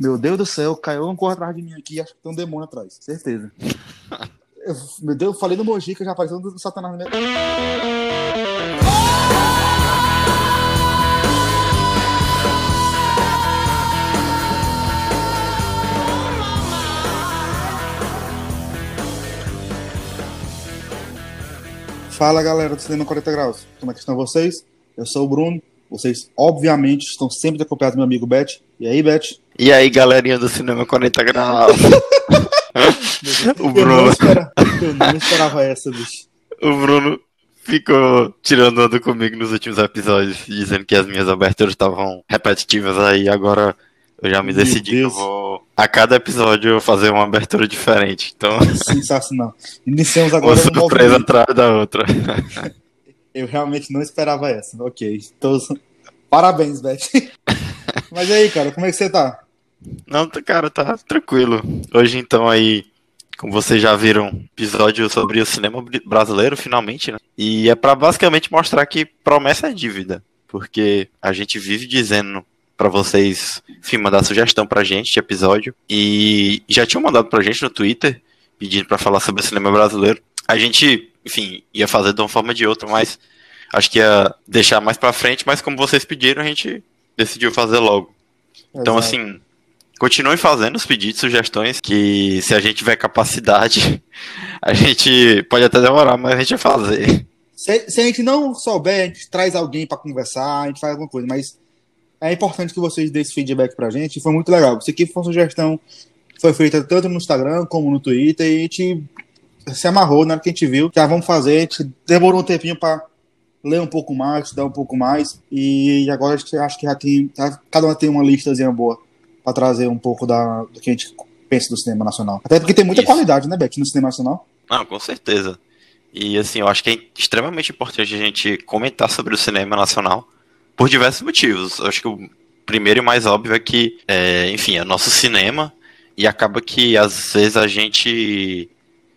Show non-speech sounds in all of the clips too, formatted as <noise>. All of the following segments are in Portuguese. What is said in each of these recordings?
Meu Deus do céu, caiu um corre atrás de mim aqui acho que tem um demônio atrás. Certeza. <laughs> Eu, meu Deus, eu falei no Mojica, já apareceu um satanás na minha... Fala galera do Cinema 40 Graus, como é que estão vocês? Eu sou o Bruno, vocês obviamente estão sempre acompanhados do meu amigo Beth. E aí, Beth? E aí, galerinha do Cinema 40 Graus? <laughs> o Bruno. Eu não, esperava, eu não esperava essa, bicho. O Bruno ficou tirando onda comigo nos últimos episódios, dizendo que as minhas aberturas estavam repetitivas aí, agora eu já me decidi que eu vou a cada episódio fazer uma abertura diferente. Então. Sensacional. Iniciamos <laughs> agora. Uma surpresa um atrás da outra. <laughs> Eu realmente não esperava essa. Ok. Então, parabéns, Beth. <laughs> Mas aí, cara, como é que você tá? Não, cara, tá tranquilo. Hoje, então, aí, como vocês já viram, episódio sobre o cinema brasileiro, finalmente, né? E é para basicamente mostrar que promessa é dívida. Porque a gente vive dizendo para vocês, enfim, mandar sugestão pra gente de episódio. E já tinham mandado pra gente no Twitter, pedindo para falar sobre o cinema brasileiro. A gente, enfim, ia fazer de uma forma ou de outra, mas acho que ia deixar mais pra frente, mas como vocês pediram, a gente decidiu fazer logo. Então, Exato. assim, continuem fazendo os pedidos, sugestões, que se a gente tiver capacidade, <laughs> a gente pode até demorar, mas a gente vai fazer. Se, se a gente não souber, a gente traz alguém para conversar, a gente faz alguma coisa, mas é importante que vocês deem esse feedback pra gente. Foi muito legal. Isso aqui foi uma sugestão foi feita tanto no Instagram como no Twitter e a gente se amarrou na hora que a gente viu. Já vamos fazer. A gente demorou um tempinho para ler um pouco mais, estudar um pouco mais. E agora a gente acha que já tem. Cada uma tem uma listazinha boa para trazer um pouco da, do que a gente pensa do cinema nacional. Até porque tem muita Isso. qualidade, né, Beck, no cinema nacional. Não, com certeza. E assim, eu acho que é extremamente importante a gente comentar sobre o cinema nacional por diversos motivos. Eu acho que o primeiro e mais óbvio é que, é, enfim, é nosso cinema e acaba que às vezes a gente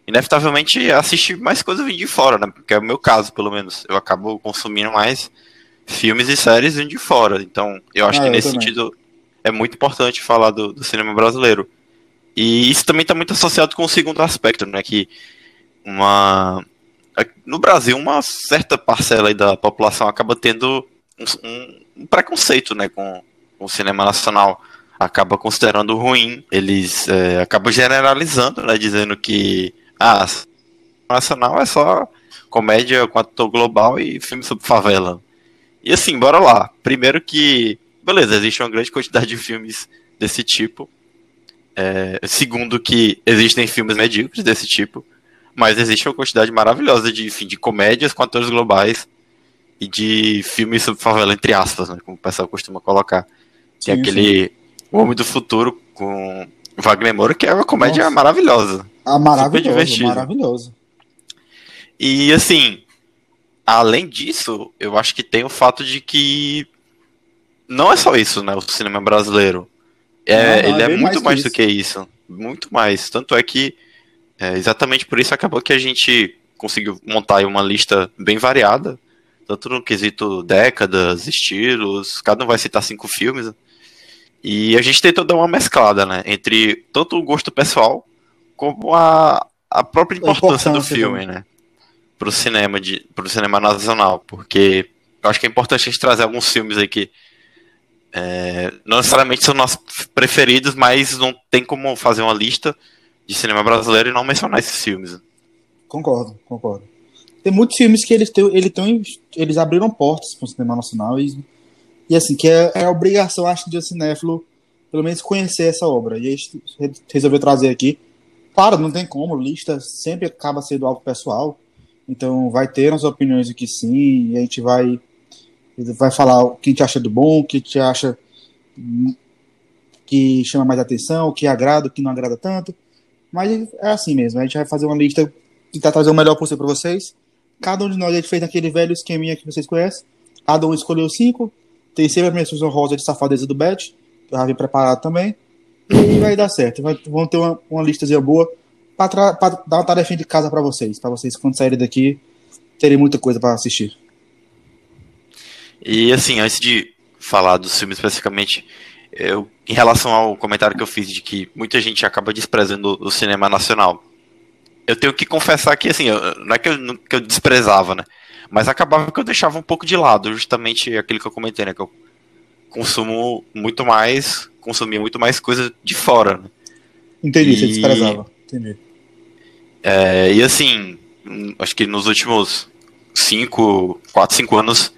inevitavelmente assiste mais coisas vindo de fora, né? Porque é o meu caso, pelo menos. Eu acabo consumindo mais filmes e séries vindo de fora. Então, eu acho ah, que nesse também. sentido é muito importante falar do, do, cinema brasileiro. E isso também está muito associado com o segundo aspecto, né? Que uma no Brasil uma certa parcela da população acaba tendo um, um preconceito né, com, com, o cinema nacional. Acaba considerando ruim, eles é, acabam generalizando, né, dizendo que ah, nacional é só comédia com ator global e filme sobre favela. E assim, bora lá. Primeiro que, beleza, existe uma grande quantidade de filmes desse tipo. É, segundo que existem filmes medíocres desse tipo. Mas existe uma quantidade maravilhosa de, enfim, de comédias com atores globais e de filmes sobre favela, entre aspas, né, como o pessoal costuma colocar. Tem sim, aquele sim. O Homem do Futuro com Wagner Moura, que é uma comédia Nossa. maravilhosa. Ah, maravilhoso, maravilhoso. E assim, além disso, eu acho que tem o fato de que não é só isso, né? O cinema brasileiro. É, não, não, ele é, é muito mais, mais do que isso. Muito mais. Tanto é que é, exatamente por isso acabou que a gente conseguiu montar uma lista bem variada tanto no quesito décadas, estilos, cada um vai citar cinco filmes. E a gente tentou dar uma mesclada, né? Entre tanto o gosto pessoal como a, a própria importância, do filme, né? Pro cinema, de, pro cinema nacional. Porque eu acho que é importante a gente trazer alguns filmes aí que é, não necessariamente são nossos preferidos, mas não tem como fazer uma lista de cinema brasileiro e não mencionar esses filmes. Concordo, concordo. Tem muitos filmes que eles, têm, eles, têm, eles abriram portas para o cinema nacional e, e assim, que é, é a obrigação, acho, de um cinéfilo, pelo menos, conhecer essa obra. E a gente resolveu trazer aqui. Claro, não tem como, lista sempre acaba sendo algo pessoal, então vai ter as opiniões aqui sim, e a gente vai, vai falar o que a gente acha do bom, o que a gente acha que chama mais atenção, o que agrada, o que não agrada tanto. Mas é assim mesmo, a gente vai fazer uma lista, tentar trazer o melhor possível para vocês. Cada um de nós fez aquele velho esqueminha que vocês conhecem. Cada um escolheu cinco. Tem sempre as menções rosa de safadeza do Bet, que eu já vim preparado também. E vai dar certo. Vai, vão ter uma, uma listazinha boa para dar uma tarefa de casa para vocês. Para vocês, quando saírem daqui, terem muita coisa para assistir. E assim, antes de falar do filme especificamente, eu, em relação ao comentário que eu fiz de que muita gente acaba desprezando o cinema nacional, eu tenho que confessar que, assim, eu, não é que eu, que eu desprezava, né? Mas acabava que eu deixava um pouco de lado, justamente aquilo que eu comentei, né? Que eu consumo muito mais, consumia muito mais coisa de fora, né? Entendi, e, você desprezava. Entendi. É, e assim, acho que nos últimos 5, 4, 5 anos,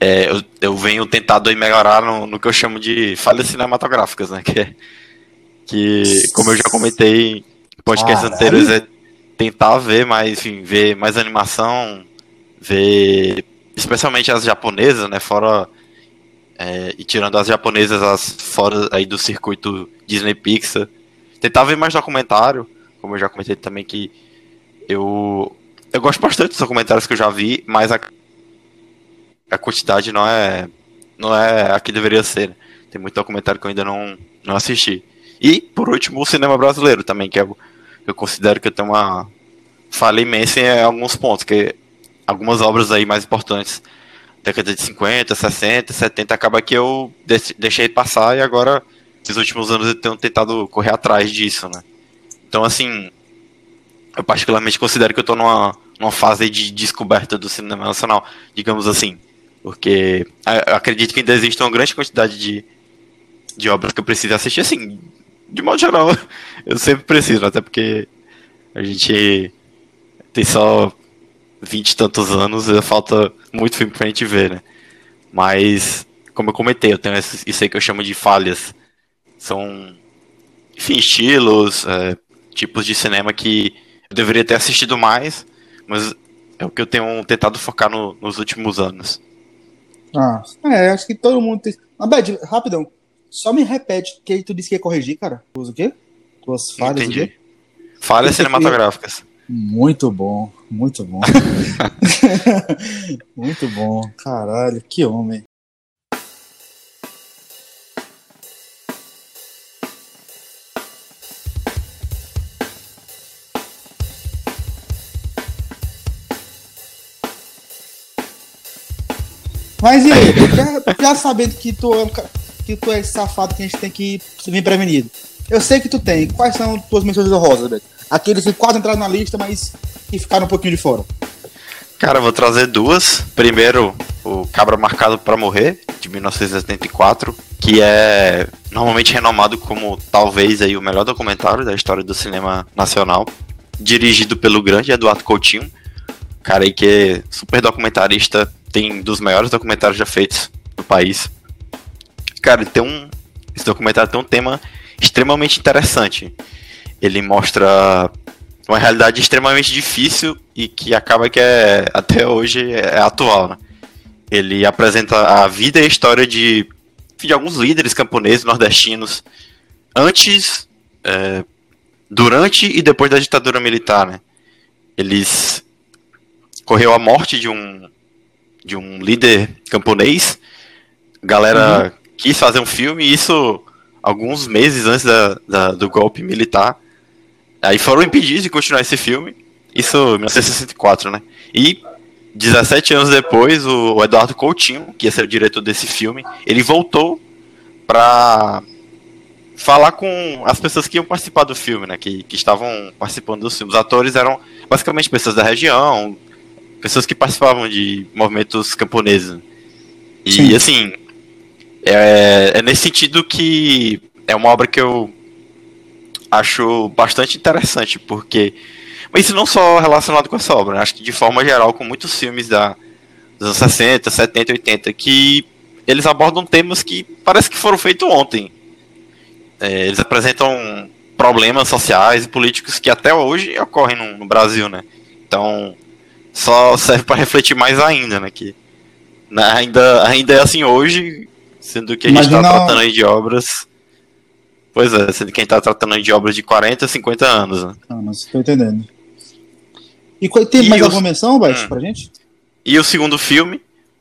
é, eu, eu, venho tentado melhorar no, no, que eu chamo de falhas cinematográficas, né? <laughs> Que, que como eu já comentei em podcasts anteriores, é tentar ver mais, enfim, ver mais animação, ver especialmente as japonesas, né? Fora é, e tirando as japonesas as fora aí do circuito Disney Pixar, tentar ver mais documentário, como eu já comentei também que eu eu gosto bastante dos documentários que eu já vi, mas a, a quantidade não é não é a que deveria ser. Né? Tem muito documentário que eu ainda não não assisti. E por último o cinema brasileiro também, que é, eu considero que eu tenho uma falha imensa em alguns pontos, que algumas obras aí mais importantes, década de 50, 60, 70, acaba que eu deixei passar e agora, nesses últimos anos, eu tenho tentado correr atrás disso, né? Então, assim, eu particularmente considero que eu estou numa, numa fase de descoberta do cinema nacional, digamos assim, porque acredito que ainda existe uma grande quantidade de, de obras que eu preciso assistir, assim, de modo geral, <laughs> eu sempre preciso, até porque a gente tem só vinte e tantos anos, falta muito filme pra gente ver, né? Mas, como eu comentei, eu tenho isso aí que eu chamo de falhas. São, enfim, estilos, é, tipos de cinema que eu deveria ter assistido mais, mas é o que eu tenho tentado focar no, nos últimos anos. Ah, é, acho que todo mundo tem. Abed, rapidão. Só me repete que tu disse que ia corrigir, cara. Usa o quê? Tuas falhas. Entendi. Falhas cinematográficas. Muito bom, muito bom. <laughs> muito bom, caralho, que homem. Mas e aí, <laughs> já, já sabendo que tu, é que tu é safado que a gente tem que vir prevenido. Eu sei que tu tem. Quais são tuas menções honrosas, Beto? Aqueles que quase entraram na lista, mas que ficaram um pouquinho de fora? Cara, vou trazer duas. Primeiro, o Cabra Marcado para Morrer, de 1974, que é normalmente renomado como talvez aí o melhor documentário da história do cinema nacional, dirigido pelo grande Eduardo Coutinho, cara aí que é super documentarista, tem dos maiores documentários já feitos no país. Cara, tem um esse documentário tem um tema extremamente interessante ele mostra uma realidade extremamente difícil e que acaba que é até hoje é atual. Né? Ele apresenta a vida e a história de, de alguns líderes camponeses nordestinos antes, é, durante e depois da ditadura militar. Né? Eles correu a morte de um de um líder camponês. A galera uhum. quis fazer um filme e isso alguns meses antes da, da, do golpe militar. Aí foram impedidos de continuar esse filme. Isso em 1964, né? E 17 anos depois, o Eduardo Coutinho, que ia ser o diretor desse filme, ele voltou pra falar com as pessoas que iam participar do filme, né? Que, que estavam participando dos filmes. Os atores eram basicamente pessoas da região, pessoas que participavam de movimentos camponeses. E Sim. assim, é, é nesse sentido que é uma obra que eu acho bastante interessante, porque. Mas isso não só relacionado com essa obra, né? acho que de forma geral, com muitos filmes da, dos anos 60, 70, 80, que eles abordam temas que parece que foram feitos ontem. É, eles apresentam problemas sociais e políticos que até hoje ocorrem no, no Brasil, né? Então, só serve para refletir mais ainda, né? Que né, ainda, ainda é assim hoje, sendo que a gente está tratando aí de obras Pois é, sendo que a gente tá tratando de obras de 40, 50 anos. Né? Ah, mas tô entendendo. E tem e mais o... alguma menção, Baixo, hum. pra gente? E o segundo filme,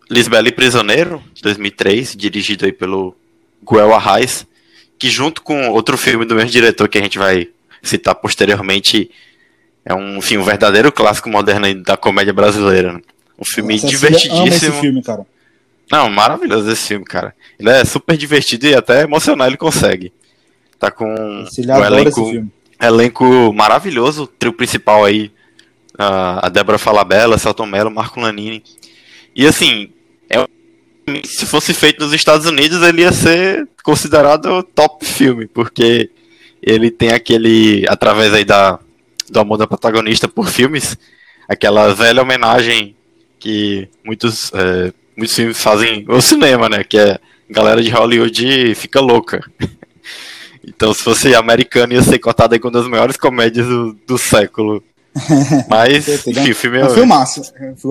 Lisbela e Prisioneiro, de 2003, dirigido aí pelo Guel Arraes, que junto com outro filme do mesmo diretor que a gente vai citar posteriormente, é um filme um verdadeiro clássico moderno da comédia brasileira. Né? Um filme Nossa, divertidíssimo. Esse filme, cara. Não, maravilhoso esse filme, cara. Ele é super divertido e até emocional ele consegue. Tá com um elenco, elenco maravilhoso, o trio principal aí, a Débora Falabella, Celton Mello, Marco Lanini. E assim, é, se fosse feito nos Estados Unidos, ele ia ser considerado top filme, porque ele tem aquele, através aí da, do amor da protagonista por filmes, aquela velha homenagem que muitos, é, muitos filmes fazem no cinema, né? Que é galera de Hollywood fica louca. Então, se fosse americano, ia ser cotado aí com uma das maiores comédias do, do século. <laughs> Mas, enfim, o filme é. Um filmaço.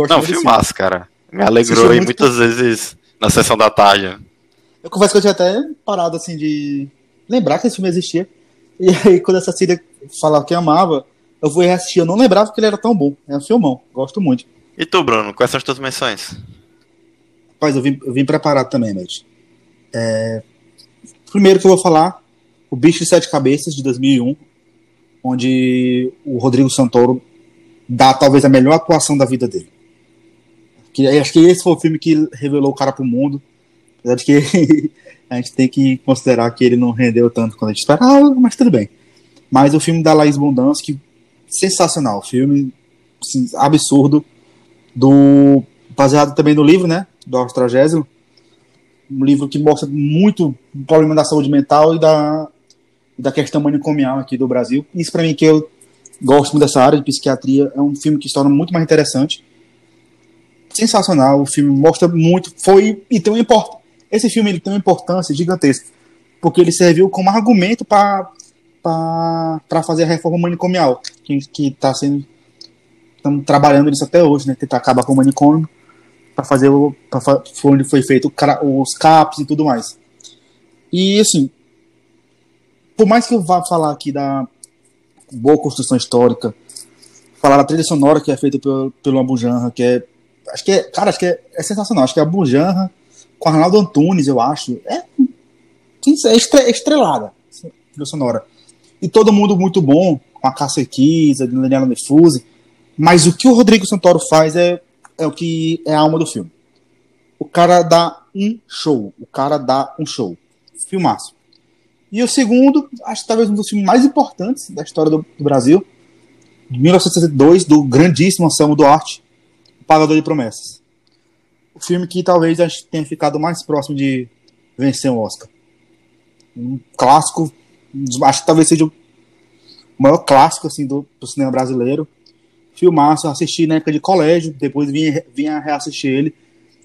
Não, filmaço, cara. Me alegrou aí muitas vezes na sessão da tarde. Eu confesso que eu tinha até parado assim de lembrar que esse filme existia. E aí, quando essa Cida falava que amava, eu fui reassistir. Eu não lembrava que ele era tão bom. É um filmão. Gosto muito. E tu, Bruno? Quais são as tuas menções? Rapaz, eu vim, eu vim preparado também, Matt. É... Primeiro que eu vou falar, O Bicho de Sete Cabeças, de 2001, onde o Rodrigo Santoro dá talvez a melhor atuação da vida dele. Que, acho que esse foi o filme que revelou o cara pro mundo. Apesar de que <laughs> a gente tem que considerar que ele não rendeu tanto quanto a gente esperava, mas tudo bem. Mas o filme da Laís Bondansky, sensacional. Filme assim, absurdo. do Baseado também no livro, né? Do Austragésimo. Um livro que mostra muito o problema da saúde mental e da, da questão manicomial aqui do Brasil. Isso para mim que eu gosto muito dessa área de psiquiatria. É um filme que se torna muito mais interessante. Sensacional. O filme mostra muito. Foi e tem um import... Esse filme ele tem uma importância gigantesca. Porque ele serviu como argumento para para fazer a reforma manicomial, que está sendo. Estamos trabalhando nisso até hoje, né? Tentar acabar com o manicômio, para fazer o. Onde foi feito os CAPs e tudo mais. E, assim. Por mais que eu vá falar aqui da boa construção histórica, falar da trilha sonora que é feita pelo, pelo Abu Janra, que é. Acho que é. Cara, acho que é, é sensacional. Acho que é Abu Janra com Arnaldo Antunes, eu acho. É. É estrelada. Trilha sonora e todo mundo muito bom, com a Cássia Kiss, a Daniela Defuse, mas o que o Rodrigo Santoro faz é, é o que é a alma do filme. O cara dá um show, o cara dá um show. Filmaço. E o segundo, acho que talvez um dos filmes mais importantes da história do, do Brasil, de 1962, do grandíssimo Anselmo Duarte, O Pagador de Promessas. O filme que talvez a gente tenha ficado mais próximo de vencer um Oscar. Um clássico acho que talvez seja o maior clássico assim, do, do cinema brasileiro. Filmaço, assisti na época de colégio, depois vim, vim reassistir ele,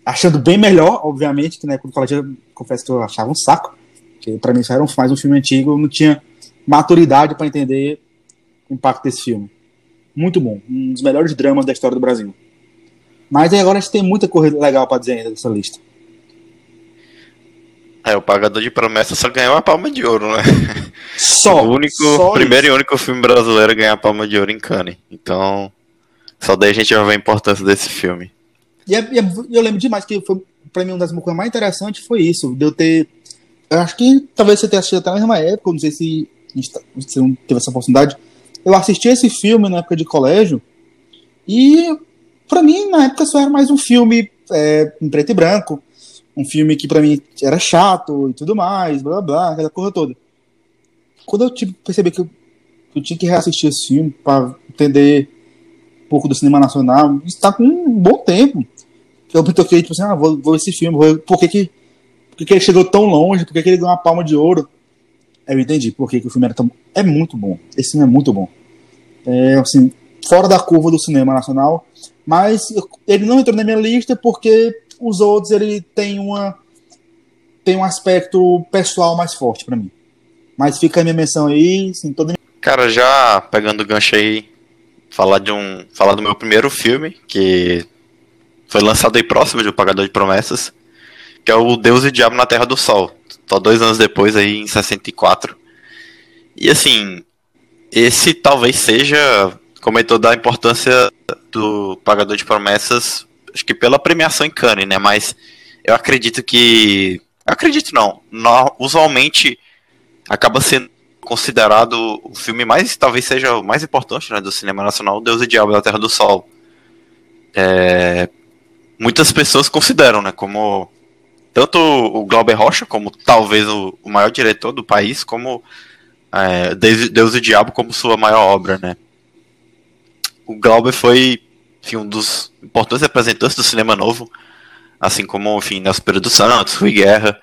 achando bem melhor, obviamente, que na época do colégio confesso que eu achava um saco, que para mim isso era um, mais um filme antigo, eu não tinha maturidade para entender o impacto desse filme. Muito bom, um dos melhores dramas da história do Brasil. Mas aí agora a gente tem muita coisa legal para dizer ainda dessa lista. É, o Pagador de Promessas só ganhou a Palma de Ouro, né? Só. <laughs> O único, só primeiro isso. e único filme brasileiro a ganhar a Palma de Ouro em Cannes. Então, só daí a gente vai ver a importância desse filme. E, é, e é, eu lembro demais que foi, pra mim, uma das coisas mais interessantes foi isso, de eu ter. Eu acho que talvez você tenha assistido até na mesma época, não sei se você não teve essa oportunidade. Eu assisti esse filme na época de colégio, e para mim, na época, só era mais um filme é, em preto e branco um filme que para mim era chato e tudo mais, blá blá, aquela coisa toda. Quando eu tipo, percebi que eu, eu tinha que reassistir esse filme para entender um pouco do cinema nacional, está com um bom tempo. Eu me toquei, tipo assim, ah, vou, vou esse filme, vou, por que, que, que, que ele chegou tão longe, por que, que ele ganhou uma palma de ouro? Eu entendi por que, que o filme era tão. É muito bom. Esse filme é muito bom. É, assim, fora da curva do cinema nacional, mas ele não entrou na minha lista porque os outros ele tem uma tem um aspecto pessoal mais forte para mim. Mas fica a minha menção aí, sim, toda Cara, já pegando o gancho aí, falar de um, falar do meu primeiro filme que foi lançado aí próximo de O Pagador de Promessas, que é o Deus e o Diabo na Terra do Sol, só dois anos depois aí em 64. E assim, esse talvez seja, comentou da importância do Pagador de Promessas acho que pela premiação em Cannes, né? Mas eu acredito que. Acredito não. no, usualmente acaba sendo considerado o filme mais. Talvez seja o mais importante né, do cinema nacional, Deus e Diabo da Terra do Sol. É, muitas pessoas consideram, né? Como tanto o Glauber Rocha, como talvez o, maior diretor do país, como é, Deus, Deus e o Diabo como sua maior obra, né? O Glauber foi enfim, um dos importantes representantes do cinema novo, assim como, enfim, Nelson Pedro dos Santos, Rui Guerra.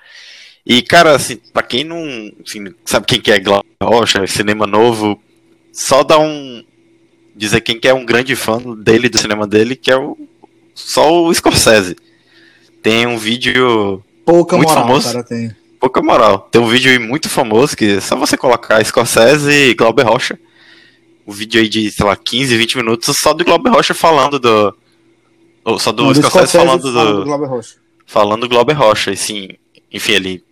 E, cara, assim, pra quem não enfim, sabe quem que é Glauber Rocha, cinema novo, só dá um. dizer quem que é um grande fã dele, do cinema dele, que é o. só o Scorsese. Tem um vídeo. Pouca muito moral, famoso. cara, tem. Pouca moral. Tem um vídeo muito famoso que é só você colocar Scorsese e Glauber Rocha. Um vídeo aí de, sei lá, 15, 20 minutos só do Glauber Rocha falando do. ou Só do Não, Scorsese, falando fala do. Glauber Rocha. falando do Glauber Rocha. Assim, enfim, ele.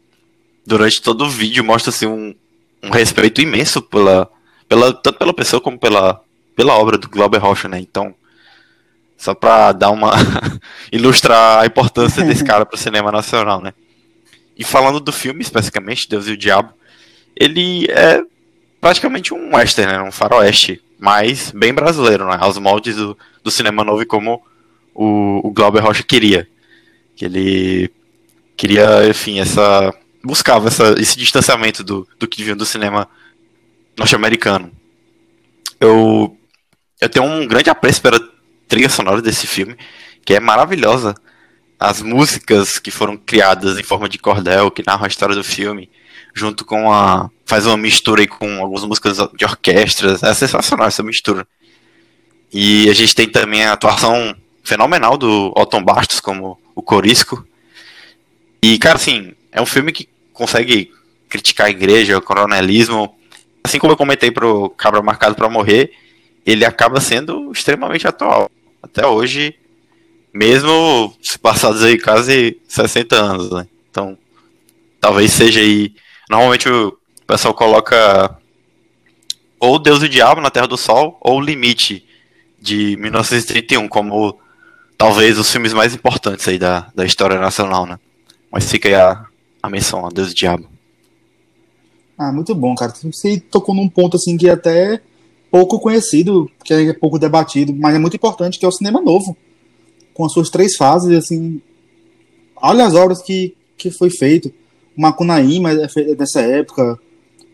Durante todo o vídeo mostra assim, um, um respeito imenso pela, pela. Tanto pela pessoa como pela, pela obra do Glauber Rocha, né? Então. Só pra dar uma. <laughs> ilustrar a importância desse <laughs> cara pro cinema nacional, né? E falando do filme, especificamente, Deus e o Diabo, ele é praticamente um western, né? Um faroeste, mas bem brasileiro, né? Aos moldes do, do cinema novo como o, o Glauber Rocha queria. Que ele queria, enfim, essa. buscava essa, esse distanciamento do, do que vinha do cinema norte-americano. Eu, eu tenho um grande apreço pela trilha sonora desse filme, que é maravilhosa. As músicas que foram criadas em forma de cordel, que narram a história do filme, junto com a. faz uma mistura aí com algumas músicas de orquestras. É sensacional essa mistura. E a gente tem também a atuação fenomenal do Otton Bastos como o Corisco. E, cara, assim, é um filme que consegue criticar a igreja, o coronelismo. Assim como eu comentei pro Cabra Marcado para Morrer, ele acaba sendo extremamente atual. Até hoje, mesmo se passados aí quase 60 anos, né? Então, talvez seja aí. Normalmente o pessoal coloca ou Deus e o Diabo na Terra do Sol, ou Limite, de 1931, como talvez os filmes mais importantes aí da, da história nacional, né? Mas fica aí a, a menção a Deus e o Diabo. Ah, muito bom, cara. Você tocou num ponto assim que até pouco conhecido, que é pouco debatido, mas é muito importante, que é o cinema novo. Com as suas três fases, assim. Olha as obras que, que foi feito. O Macunaíma é é dessa época.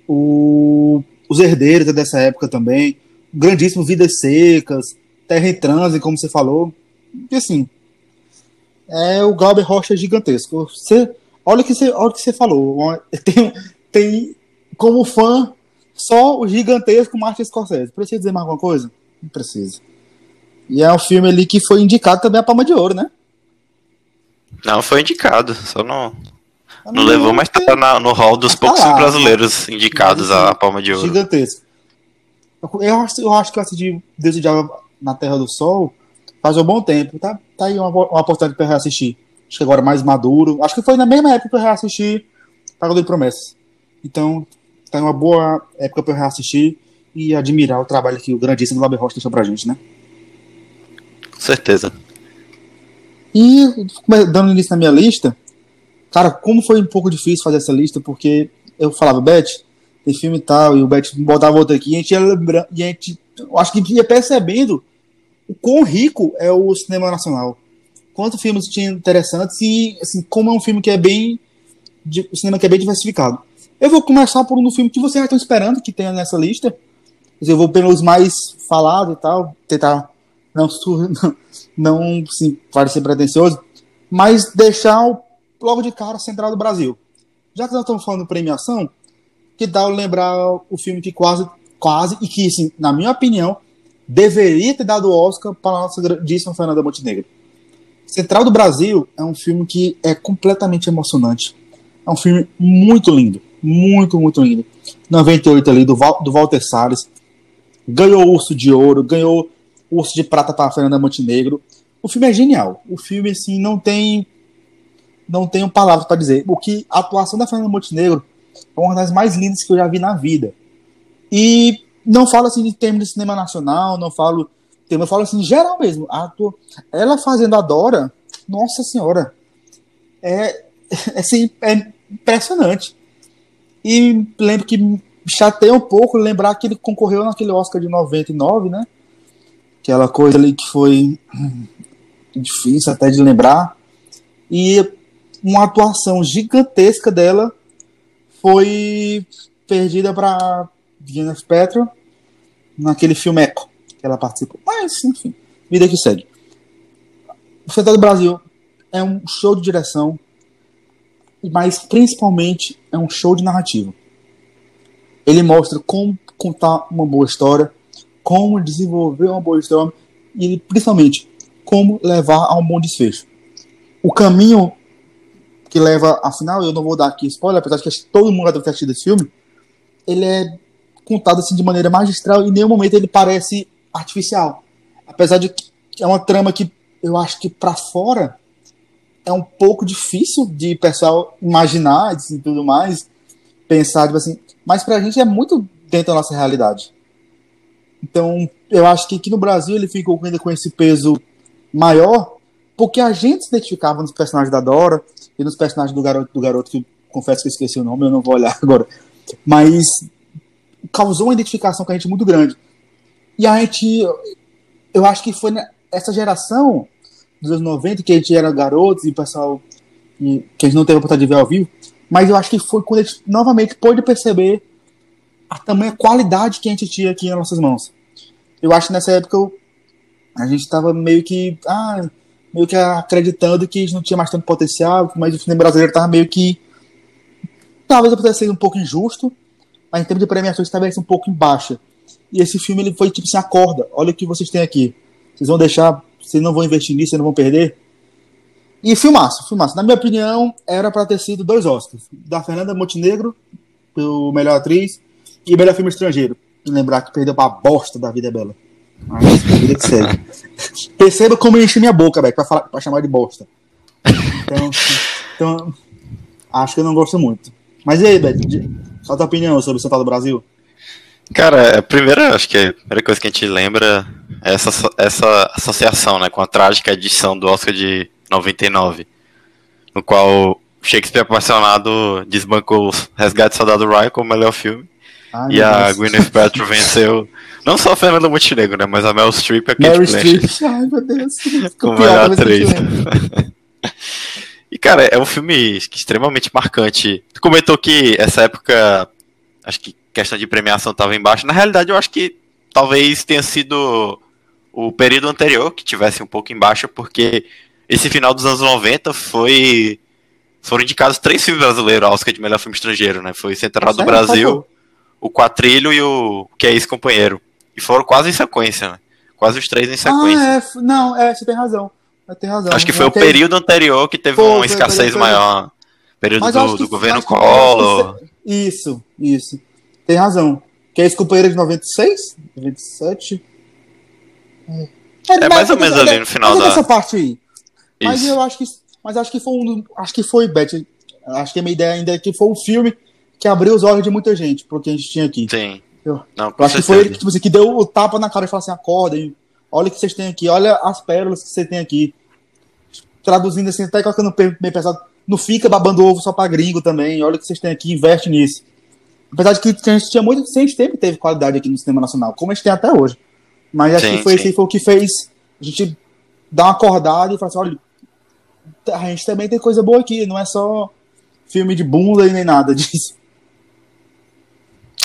O, Os Herdeiros é dessa época também. Grandíssimo Vidas Secas. Terra em Transe, como você falou. E assim. É o Glauber Rocha gigantesco. Você, olha o que você, olha o que você falou. <laughs> Tem, tem como fã só o gigantesco Martin Scorsese. Precisa dizer mais alguma coisa? Não precisa. E é um filme ali que foi indicado também a Palma de Ouro, né? Não, foi indicado, só não, não levou, mas tá na- no hall dos tá poucos lá. brasileiros indicados à Palma de Ouro. Gigantesco. Eu acho, eu acho que eu assisti Deus e Diabo na Terra do Sol faz um bom tempo. Tá, tá aí uma, uma oportunidade pra eu reassistir. Acho que agora mais maduro. Acho que foi na mesma época que eu reassisti Pagador de Promessas. Então, tá uma boa época pra eu reassistir e admirar o trabalho que o grandíssimo Glauber Rocha deixou pra gente, né? Com certeza. E dando início na minha lista, cara, como foi um pouco difícil fazer essa lista, porque eu falava, Beth, tem filme e tal, e o Beth botava outro aqui, e a gente ia lembrando, e a gente, eu acho que ia percebendo o quão rico é o cinema nacional. Quantos filmes tinha interessantes e, assim, como é um filme que é bem, o cinema que é bem diversificado. Eu vou começar por um do filme que vocês já estão esperando que tenha nessa lista. Eu vou pelos mais falados e tal, tentar não, <laughs> não assim, parecer pretencioso, mas deixar o- logo de cara Central do Brasil. Já que nós estamos falando premiação, que tal lembrar o filme que quase, quase, e que, assim, na minha opinião, deveria ter dado o Oscar para a nossa grandíssima Fernanda Montenegro. Central do Brasil é um filme que é completamente emocionante. É um filme muito lindo. Muito, muito lindo. 98 ali, do, Val, do Walter Salles. Ganhou Urso de Ouro, ganhou Urso de Prata para Fernanda Montenegro. O filme é genial. O filme, assim, não tem. Não tenho palavras para dizer. O que a atuação da Fernanda Montenegro é uma das mais lindas que eu já vi na vida. E não falo assim de termos de cinema nacional, não falo. Eu falo assim, em geral mesmo. A atua- Ela fazendo a Dora, nossa senhora. É, <laughs> é, assim, é impressionante. E lembro que chateia um pouco lembrar que ele concorreu naquele Oscar de 99, né? Aquela coisa ali que foi <clears throat> difícil até de lembrar. E uma atuação gigantesca dela foi perdida para Gwyneth Paltrow naquele filme Echo que ela participou. Mas, enfim, vida que segue. O Festival do Brasil é um show de direção, mas principalmente é um show de narrativa. Ele mostra como contar uma boa história, como desenvolver uma boa história e principalmente como levar a um bom desfecho. O caminho que leva, afinal, eu não vou dar aqui spoiler, apesar de que todo mundo já deve ter assistido esse filme, ele é contado assim de maneira magistral e em nenhum momento ele parece artificial. Apesar de que é uma trama que eu acho que para fora é um pouco difícil de pessoal imaginar e assim, tudo mais, pensar, tipo assim, mas pra gente é muito dentro da nossa realidade. Então, eu acho que aqui no Brasil ele ficou ainda com esse peso maior, porque a gente se identificava nos personagens da Dora e nos personagens do garoto, do garoto que confesso que eu esqueci o nome, eu não vou olhar <laughs> agora. Mas causou uma identificação com a gente muito grande. E a gente, eu acho que foi essa geração dos anos 90, que a gente era garotos e o pessoal que a gente não teve a oportunidade de ver ao vivo, mas eu acho que foi quando a gente novamente pôde perceber a tamanha qualidade que a gente tinha aqui nas nossas mãos. Eu acho que nessa época a gente estava meio que ah, meio que acreditando que a gente não tinha mais tanto potencial, mas o cinema brasileiro estava meio que talvez eu pudesse ser um pouco injusto, mas em termos de premiações talvez um pouco em baixa. E esse filme ele foi tipo assim, acorda, olha o que vocês têm aqui. Vocês vão deixar, vocês não vão investir nisso, vocês não vão perder. E filmaço, filmaço. Na minha opinião, era para ter sido dois Oscars. Da Fernanda Montenegro, pelo melhor atriz, e melhor filme estrangeiro. E lembrar que perdeu pra bosta da Vida é Bela. Mas, vida que segue. <laughs> Perceba como eu enchi minha boca, velho, pra, falar, pra chamar de bosta. Então, então, acho que eu não gosto muito. Mas e aí, Beto? Qual a tua opinião sobre o São Paulo Brasil? Cara, a primeira, acho que a primeira coisa que a gente lembra é essa, essa associação, né, com a trágica edição do Oscar de 99, no qual Shakespeare apaixonado desbancou Resgate do Soldado Ryan como melhor filme. Ai, e a Deus. Gwyneth Paltrow venceu não só a Fernanda Montenegro, né, mas a Mel Streep e a Kate Blanchett. Ai, meu Deus. <laughs> como melhor atriz. <laughs> e, cara, é um filme extremamente marcante. Tu comentou que essa época, acho que questão de premiação estava embaixo. Na realidade, eu acho que talvez tenha sido o período anterior que tivesse um pouco embaixo, porque esse final dos anos 90 foi. Foram indicados três filmes brasileiros ao Oscar de melhor filme estrangeiro, né? Foi Central do Brasil, o Quatrilho e o Que é Esse Companheiro. E foram quase em sequência, né? Quase os três em sequência. Ah, é, não, é, você tem razão. Tem razão. Acho que foi o período anterior que teve Pô, uma escassez maior. Período do, do governo Collor. Isso, isso. Tem razão. Que é esse companheiro de 96? 97? É, é mais ou menos ali no final da. essa parte aí. Mas eu acho que. Mas acho que foi um. Acho que foi, Beth. Acho que a minha ideia ainda é que foi um filme que abriu os olhos de muita gente pro que a gente tinha aqui. Sim. Eu, Não, eu acho que foi ele que, tipo assim, que deu o tapa na cara e falou assim: acordem, olha o que vocês têm aqui, olha as pérolas que vocês têm aqui. Traduzindo assim, até colocando meio pesado. Não fica babando ovo só pra gringo também. Olha o que vocês têm aqui, investe nisso. Apesar de que a gente tinha muito, gente sempre teve qualidade aqui no cinema nacional, como a gente tem até hoje. Mas acho sim, que foi sim. foi o que fez a gente dar uma acordada e falar assim, olha, a gente também tem coisa boa aqui, não é só filme de bunda e nem nada <laughs> disso.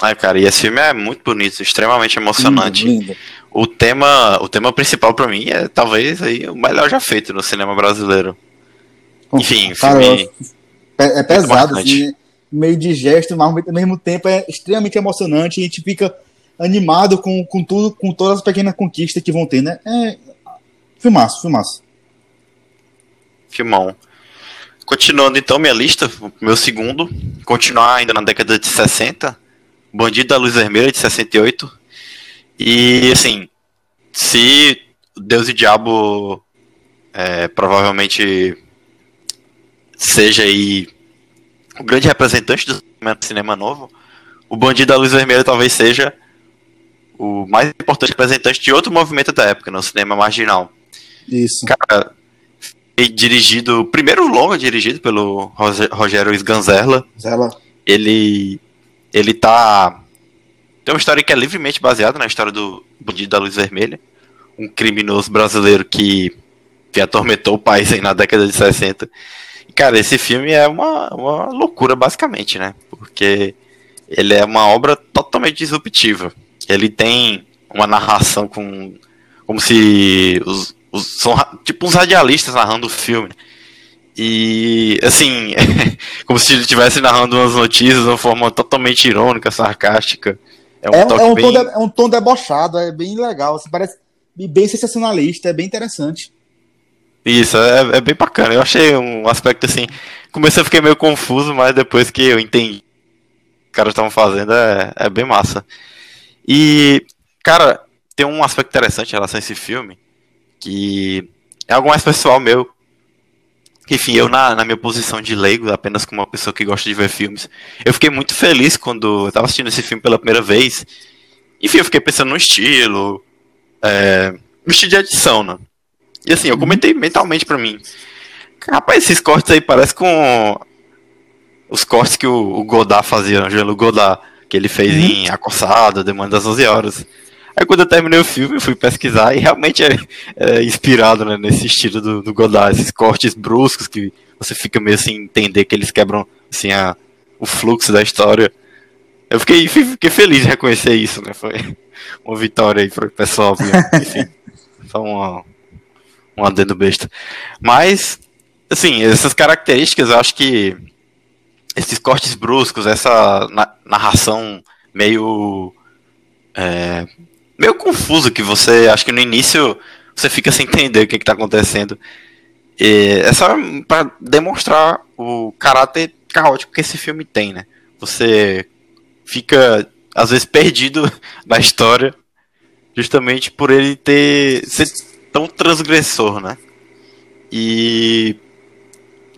Ai, cara, e esse filme é muito bonito, extremamente emocionante. Lindo, lindo. O tema, o tema principal para mim é talvez aí o melhor já feito no cinema brasileiro. Enfim, cara, filme é, é pesado, assim, meio de gesto, mas ao mesmo tempo é extremamente emocionante e a gente fica animado com, com tudo, com todas as pequenas conquistas que vão ter, né? É, filmaço, filmaço. Filmão. Continuando então minha lista, meu segundo, continuar ainda na década de 60, Bandido da Luz Vermelha de 68. E assim, se Deus e Diabo é, provavelmente seja aí o grande representante do cinema novo, o Bandido da Luz Vermelha talvez seja o mais importante representante de outro movimento da época, no cinema marginal. Isso. Cara, dirigido, primeiro longa dirigido pelo Rogério Sganzerla. Zela. Ele ele tá tem uma história que é livremente baseada na história do Bandido da Luz Vermelha, um criminoso brasileiro que, que atormentou o país aí na década de 60 Cara, esse filme é uma, uma loucura, basicamente, né? Porque ele é uma obra totalmente disruptiva. Ele tem uma narração com. como se. Os, os, são tipo uns radialistas narrando o filme. E, assim, <laughs> como se ele estivesse narrando umas notícias de uma forma totalmente irônica, sarcástica. É um, é, é um, bem... tom, de, é um tom debochado, é bem legal. Assim, parece bem sensacionalista, é bem interessante. Isso, é, é, bem bacana. Eu achei um aspecto assim. Comecei a ficar meio confuso, mas depois que eu entendi o que os caras estavam fazendo, é, é bem massa. E, cara, tem um aspecto interessante em relação a esse filme, que é algo mais pessoal meu. Enfim, eu na, na minha posição de leigo, apenas como uma pessoa que gosta de ver filmes, eu fiquei muito feliz quando eu tava assistindo esse filme pela primeira vez. Enfim, eu fiquei pensando no estilo, é, no estilo de edição, né? E assim, eu uhum. comentei mentalmente pra mim. Rapaz, esses cortes aí parecem com os cortes que o, o Godard fazia, Angelo Godard, que ele fez uhum. em Acossado, Demanda das 11 Horas. Aí quando eu terminei o filme, eu fui pesquisar e realmente é, é inspirado né, nesse estilo do, do, Godard, esses cortes bruscos que você fica meio assim entender que eles quebram assim a, o fluxo da história. Eu fiquei, fiquei feliz de reconhecer isso, né? Foi <laughs> uma vitória aí pro pessoal, enfim. Só uma, um adendo besta. Mas, assim, essas características, eu acho que esses cortes bruscos, essa narração meio. É, meio confusa que você. Acho que no início você fica sem entender o que, está acontecendo. E é só para demonstrar o caráter caótico que esse filme tem, né? Você fica, às vezes, perdido <laughs> na história, justamente por ele ter. ser tão transgressor, né? E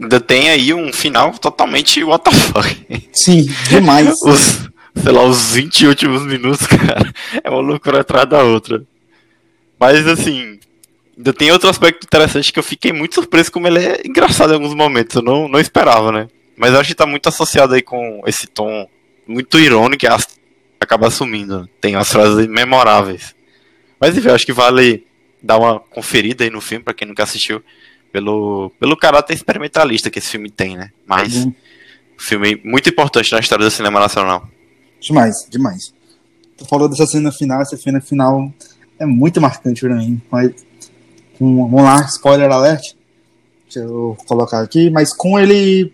ainda tem aí um final totalmente what the fuck. Sim, demais. <laughs> os, sei lá, os 20 últimos minutos, <laughs> cara, é uma loucura atrás da outra. Mas assim, ainda tem outro aspecto interessante que eu fiquei muito surpreso como ele é engraçado em alguns momentos, eu não, não esperava, né? Mas eu acho que tá muito associado aí com esse tom muito irônico que acaba assumindo. Tem umas frases memoráveis. Mas enfim, eu acho que vale dar uma conferida aí no filme, para quem nunca assistiu, pelo, pelo caráter experimentalista que esse filme tem, né? Mas, uhum. filme muito importante na história do cinema nacional. Demais, demais. Tu falou dessa cena final, essa cena final é muito marcante pra mim. Mas, um, vamos lá, spoiler alert. Deixa eu colocar aqui, mas com ele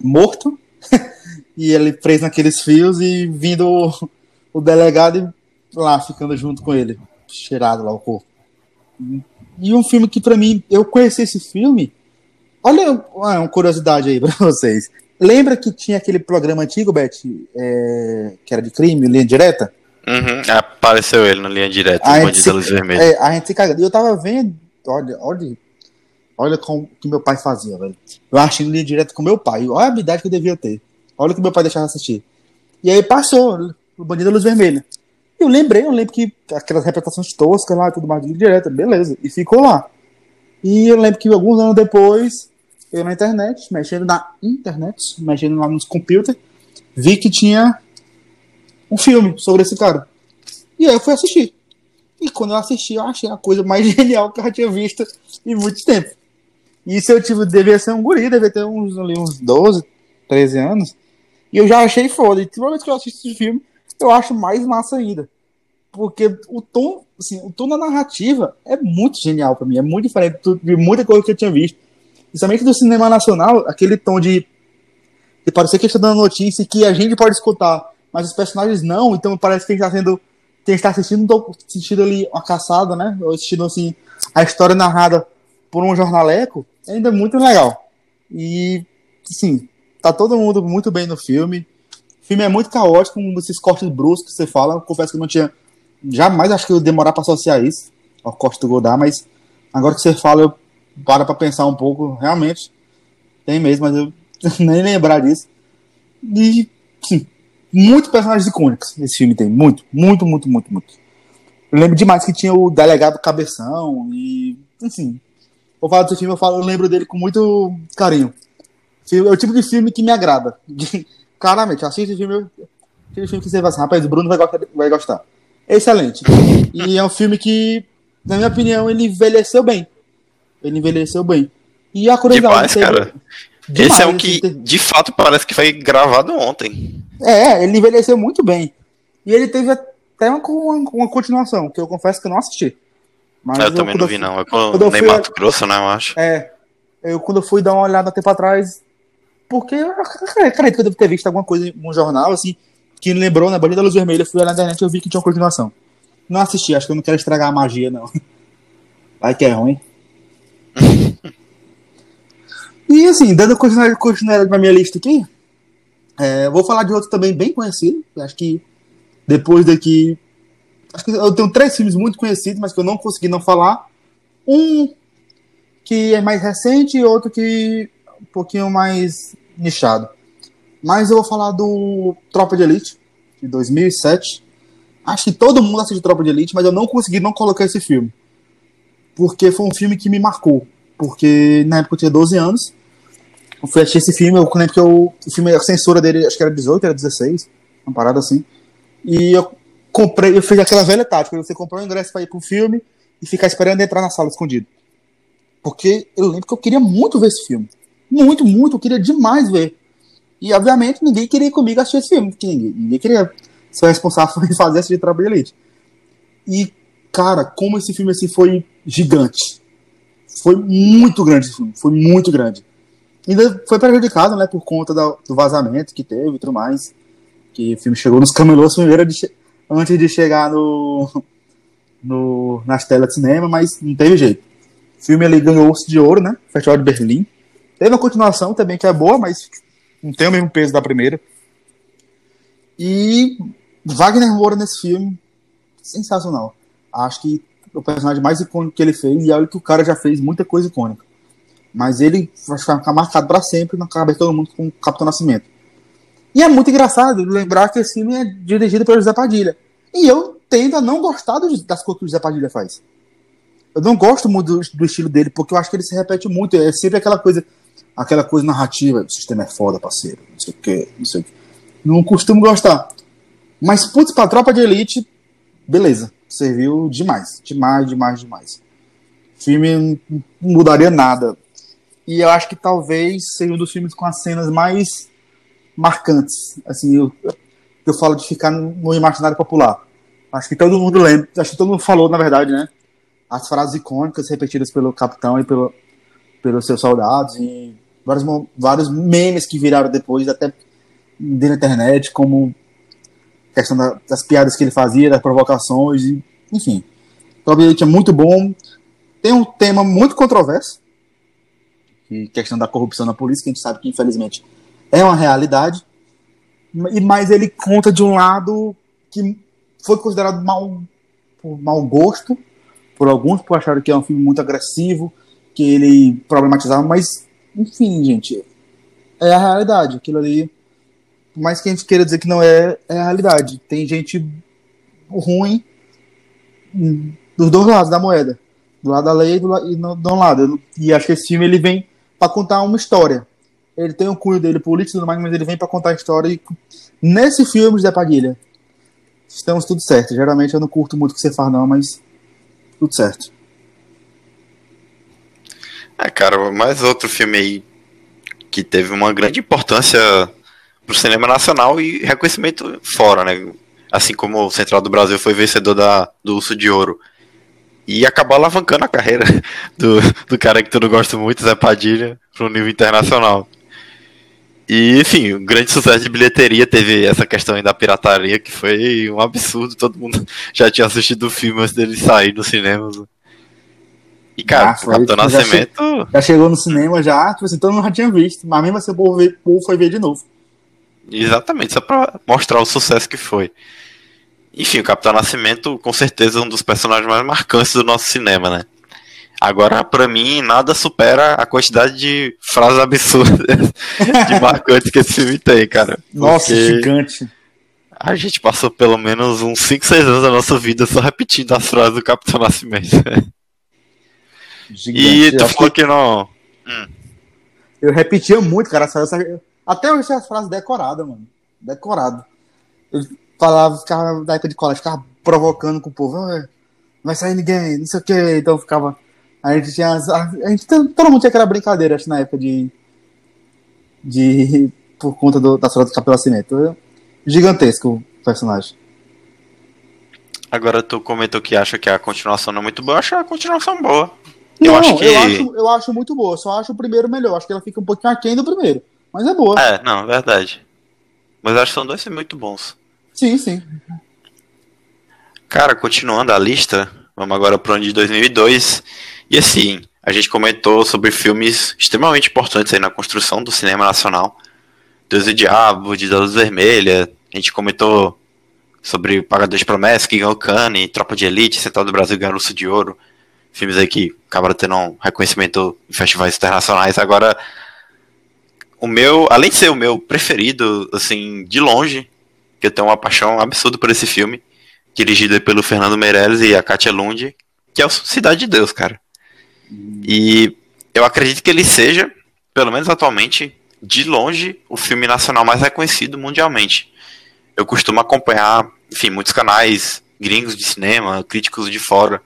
morto <laughs> e ele preso naqueles fios e vindo o, o delegado lá ficando junto com ele, cheirado lá o corpo. E um filme que, para mim, eu conheci esse filme. Olha uma curiosidade aí para <laughs> vocês. Lembra que tinha aquele programa antigo, Beth, é, que era de crime, linha direta? Uhum, apareceu ele na linha direta, a Bandido da Luz Vermelha. É, a gente se caga. E eu tava vendo, olha, olha, olha como que meu pai fazia, velho. Eu achei linha direta com meu pai. Olha a habilidade que eu devia ter. Olha o que meu pai deixava assistir. E aí passou o Bandido da Luz Vermelha. Eu lembrei, eu lembro que aquelas representações toscas lá, tudo mais direta, beleza. E ficou lá. E eu lembro que alguns anos depois, eu na internet, mexendo na internet, mexendo lá nos computers, vi que tinha um filme sobre esse cara. E aí eu fui assistir. E quando eu assisti, eu achei a coisa mais <laughs> genial que eu já tinha visto em muito tempo. E isso eu tive, devia ser um guri, devia ter uns, ali, uns 12, 13 anos. E eu já achei foda. E toda vez que eu assisto esse filme, eu acho mais massa ainda. Porque o tom, assim, o tom da narrativa é muito genial para mim, é muito diferente de muita coisa que eu tinha visto. Principalmente do cinema nacional, aquele tom de, de parecer que está dando notícia que a gente pode escutar, mas os personagens não, então parece que está sendo. Quem está assistindo, assistindo ali uma caçada, né? Ou assistindo assim, a história narrada por um jornaleco, é ainda muito legal. E, sim, tá todo mundo muito bem no filme. Filme é muito caótico, um desses cortes bruscos que você fala. Eu confesso que eu não tinha. Jamais acho que eu demorar pra associar isso ao corte do Godard, mas agora que você fala, eu paro pra pensar um pouco. Realmente, tem mesmo, mas eu <laughs> nem lembrar disso. E, sim, muitos personagens icônicos esse filme tem. Muito, muito, muito, muito, muito. Eu lembro demais que tinha o delegado Cabeção e, enfim. Vou falar desse filme, eu, falo, eu lembro dele com muito carinho. É o tipo de filme que me agrada. <laughs> Claramente, assiste o filme, aquele filme que você vai assim, rapaz, o Bruno vai gostar, vai gostar. Excelente. E é um filme que, na minha opinião, ele envelheceu bem. Ele envelheceu bem. E a curiosidade. Demais, cara. Demais, Esse é um que, de fato, parece que foi gravado ontem. É, ele envelheceu muito bem. E ele teve até uma, uma, continuação, que eu confesso que eu não assisti. Mas eu, eu também não vi, não. É quando, eu nem fui, Mato Grosso, né, eu acho. É. Eu, quando eu fui dar uma olhada tempo atrás, porque eu acredito que eu devo ter visto alguma coisa em um jornal, assim, que lembrou na Bandeira da Luz Vermelha. Eu fui lá na internet e eu vi que tinha uma continuação. Não assisti, acho que eu não quero estragar a magia, não. <laughs> Vai que é ruim. <laughs> e assim, dando continuidade pra minha lista aqui, é, vou falar de outro também bem conhecido. Acho que depois daqui. Acho que eu tenho três filmes muito conhecidos, mas que eu não consegui não falar. Um que é mais recente e outro que pouquinho mais nichado. Mas eu vou falar do Tropa de Elite, de 2007. Acho que todo mundo assistiu Tropa de Elite, mas eu não consegui não colocar esse filme. Porque foi um filme que me marcou. Porque na época eu tinha 12 anos. Eu fui assistir esse filme, eu lembro que eu, o filme, a censura dele, acho que era 18, era 16, uma parada assim. E eu comprei, eu fiz aquela velha tática, você comprou um ingresso para ir pro filme e ficar esperando entrar na sala escondido. Porque eu lembro que eu queria muito ver esse filme. Muito, muito, eu queria demais ver. E obviamente ninguém queria ir comigo assistir esse filme, ninguém, ninguém queria ser responsável <laughs> por fazer esse de trabalho elite. E, cara, como esse filme assim foi gigante. Foi muito grande esse filme, foi muito grande. Ainda foi prejudicado, né, por conta do vazamento que teve e tudo mais. Que o filme chegou nos camelôs primeiro de, antes de chegar no, <laughs> no, nas telas de cinema, mas não teve jeito. O filme ali ganhou Osso de Ouro, né? Festival de Berlim. Teve uma continuação também que é boa, mas não tem o mesmo peso da primeira. E Wagner Moura nesse filme, sensacional. Acho que o personagem mais icônico que ele fez, e olha que o cara já fez muita coisa icônica. Mas ele vai ficar marcado para sempre na cabeça de todo mundo com o Capitão Nascimento. E é muito engraçado lembrar que esse filme é dirigido pelo José Padilha. E eu tendo a não gostar das coisas que o José Padilha faz. Eu não gosto muito do, do, estilo dele, porque eu acho que ele se repete muito. É sempre aquela coisa, aquela coisa narrativa. O sistema é foda, parceiro. Não sei o que, não sei o que. Não costumo gostar. Mas, putz, pra tropa de elite, beleza. Serviu demais. Demais, demais, demais. O filme não mudaria nada. E eu acho que talvez seja um dos filmes com as cenas mais marcantes. Assim, eu, eu falo de ficar no imaginário popular. Acho que todo mundo lembra, acho que todo mundo falou, na verdade, né? As frases icônicas repetidas pelo capitão e pelo, pelos seus soldados e vários, vários memes que viraram depois, até na internet, como questão da, das piadas que ele fazia, das provocações, e, enfim. O Elite é muito bom. Tem um tema muito controverso, que questão da corrupção na polícia, que a gente sabe que infelizmente é uma realidade, mas ele conta de um lado que foi considerado mal, por mau gosto por alguns, por acharem que é um filme muito agressivo, que ele problematizava, mas, enfim, gente, é a realidade. Aquilo ali, por mais que a gente queira dizer que não é, é a realidade. Tem gente ruim dos dois lados da moeda, do lado da lei e do, e do, do lado. E acho que esse filme ele vem para contar uma história ele tem o cunho dele político e tudo mais, mas ele vem para contar a história. E nesse filme, José Padilha, estamos tudo certo. Geralmente eu não curto muito o que você faz, não, mas tudo certo. É, cara, mais outro filme aí que teve uma grande importância pro cinema nacional e reconhecimento fora, né? Assim como o Central do Brasil foi vencedor da, do Urso de Ouro. E acabou alavancando a carreira <laughs> do, do cara que tu não gosta muito, Zé Padilha, pro nível internacional. E, enfim, um grande sucesso de bilheteria teve essa questão aí da pirataria, que foi um absurdo. Todo mundo <laughs> já tinha assistido o filme antes dele sair no cinema. E, cara, ah, o Capitão Nascimento. Já, che já, chegou no cinema, já, tipo assim, todo mundo já tinha visto. Mas mesmo assim, o povo, o povo foi ver de novo. Exatamente, só pra mostrar o sucesso que foi. Enfim, o Capitão Nascimento, com certeza, é um dos personagens mais marcantes do nosso cinema, né? Agora, para mim, nada supera a quantidade de frases absurdas de <laughs> marcantes que esse filme tem, cara. Nossa, gigante. A gente passou pelo menos uns 5, 6 anos da nossa vida só repetindo as frases do Capitão Nascimento. <laughs> Gigante. E tu falou que... que não. Hum. Eu repetia muito, cara. Até hoje as frases decoradas, mano. Decorado. Eu falava, ficava da época de colégio, ficava provocando com o povo. Ah, vai sair ninguém, não sei o que. Então eu ficava A gente tinha. A gente, todo mundo tinha aquela brincadeira, acho, na época de. de por conta do, da história do Capela Cimento. Gigantesco o personagem. Agora tu comentou que acha que a continuação não é muito boa. Eu acho a continuação boa. Eu não, acho que. Eu acho, eu acho muito boa, só acho o primeiro melhor. Acho que ela fica um pouquinho aquém do primeiro. Mas é boa. É, não, é verdade. Mas eu acho que são dois muito bons. Sim, sim. Cara, continuando a lista, vamos agora pro ano de 2002. E assim, a gente comentou sobre filmes extremamente importantes aí na construção do cinema nacional. Deus e Diabo, de Luz Vermelha. A gente comentou sobre Pagador de Promessas, que ganhou Cannes, Tropa de Elite, Central do Brasil Urso de Ouro. Filmes aí que acabaram tendo um reconhecimento em festivais internacionais. Agora, o meu, além de ser o meu preferido, assim, de longe, que eu tenho uma paixão absurda por esse filme, dirigido pelo Fernando Meirelles e a Katia Lund, que é o Cidade de Deus, cara. E eu acredito que ele seja, pelo menos atualmente, de longe, o filme nacional mais reconhecido mundialmente. Eu costumo acompanhar, enfim, muitos canais gringos de cinema, críticos de fora.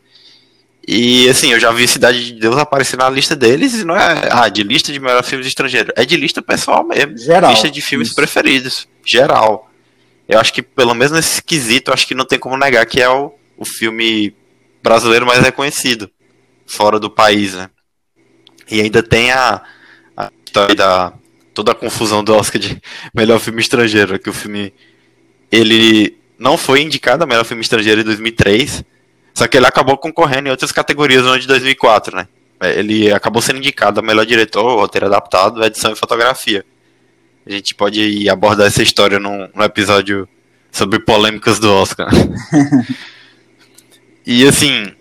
E assim, eu já vi Cidade de Deus aparecer na lista deles e não é ah, de lista de melhores filmes estrangeiros, é de lista pessoal mesmo. Geral. Lista de filmes Isso. preferidos, geral. Eu acho que, pelo menos nesse quesito, acho que não tem como negar que é o, o filme brasileiro mais reconhecido fora do país, né? E ainda tem a, a história da toda a confusão do Oscar de <laughs> melhor filme estrangeiro, que o filme ele não foi indicado a melhor filme estrangeiro em 2003, só que ele acabou concorrendo em outras categorias no ano de 2004, né? É, ele acabou sendo indicado a melhor diretor, roteiro adaptado, edição e fotografia. A gente pode abordar essa história num, num episódio sobre polêmicas do Oscar. <laughs> e assim,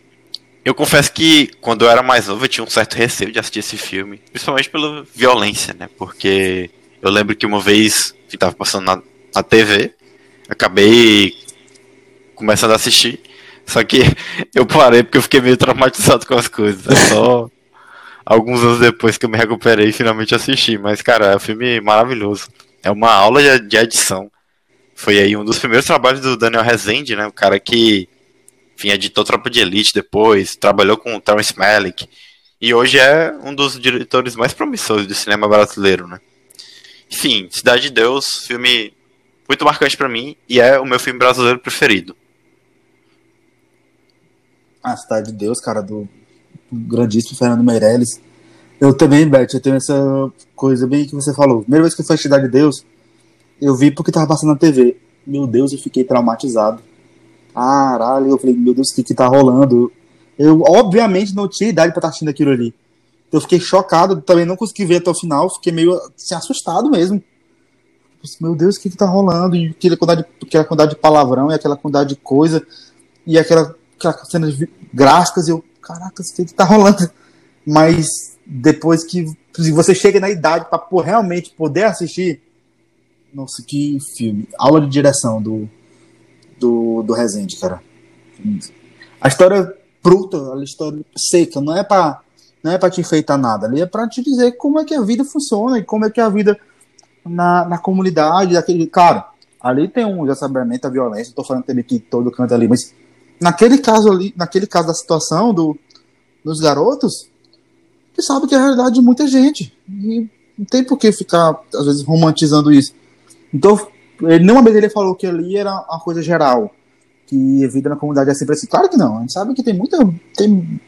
eu confesso que quando eu era mais novo eu tinha um certo receio de assistir esse filme, principalmente pela violência, né? Porque eu lembro que uma vez que estava passando na, na TV, acabei começando a assistir só que <laughs> eu parei porque eu fiquei meio traumatizado com as coisas. É só alguns anos depois que eu me recuperei e finalmente assisti. Mas, cara, é um filme maravilhoso. É uma aula de edição. Foi aí um dos primeiros trabalhos do Daniel Rezende, né? O cara que, enfim, editou Tropa de Elite depois, trabalhou com o Terrence Malick. E hoje é um dos diretores mais promissores do cinema brasileiro, né? Enfim, Cidade de Deus, filme muito marcante para mim e é o meu filme brasileiro preferido. A Cidade de Deus, cara, do, grandíssimo Fernando Meirelles. Eu também, Beth, eu tenho essa coisa bem que você falou. Primeira vez que eu fui a Cidade de Deus, eu vi porque tava passando na TV. Meu Deus, eu fiquei traumatizado. Caralho, eu falei, meu Deus, o que que tá rolando? Eu, obviamente, não tinha idade pra estar assistindo aquilo ali. Eu fiquei chocado, também não consegui ver até o final, fiquei meio assim, assustado mesmo. Meu Deus, o que que tá rolando? E aquela quantidade, aquela quantidade de palavrão e aquela quantidade de coisa e aquela cenas gráficas eu, caraca, o que tá rolando? Mas depois que você chega na idade para realmente poder assistir, nossa, que filme. Aula de direção do, do, do Rezende, cara. A história bruta, a história seca, não é para não é para te enfeitar nada, ali é para te dizer como é que a vida funciona e como é que a vida na, na comunidade, aquele, cara, ali tem um exacerbamento da violência, tô falando também que todo canto ali, mas naquele caso ali, naquele caso da situação do, dos garotos, que sabe que é a realidade de muita gente. E não tem por que ficar, às vezes, romantizando isso. Então, ele, nenhuma vez ele falou que ali era uma coisa geral, que a vida na comunidade é sempre assim. Claro que não, a gente sabe que tem muita. Tem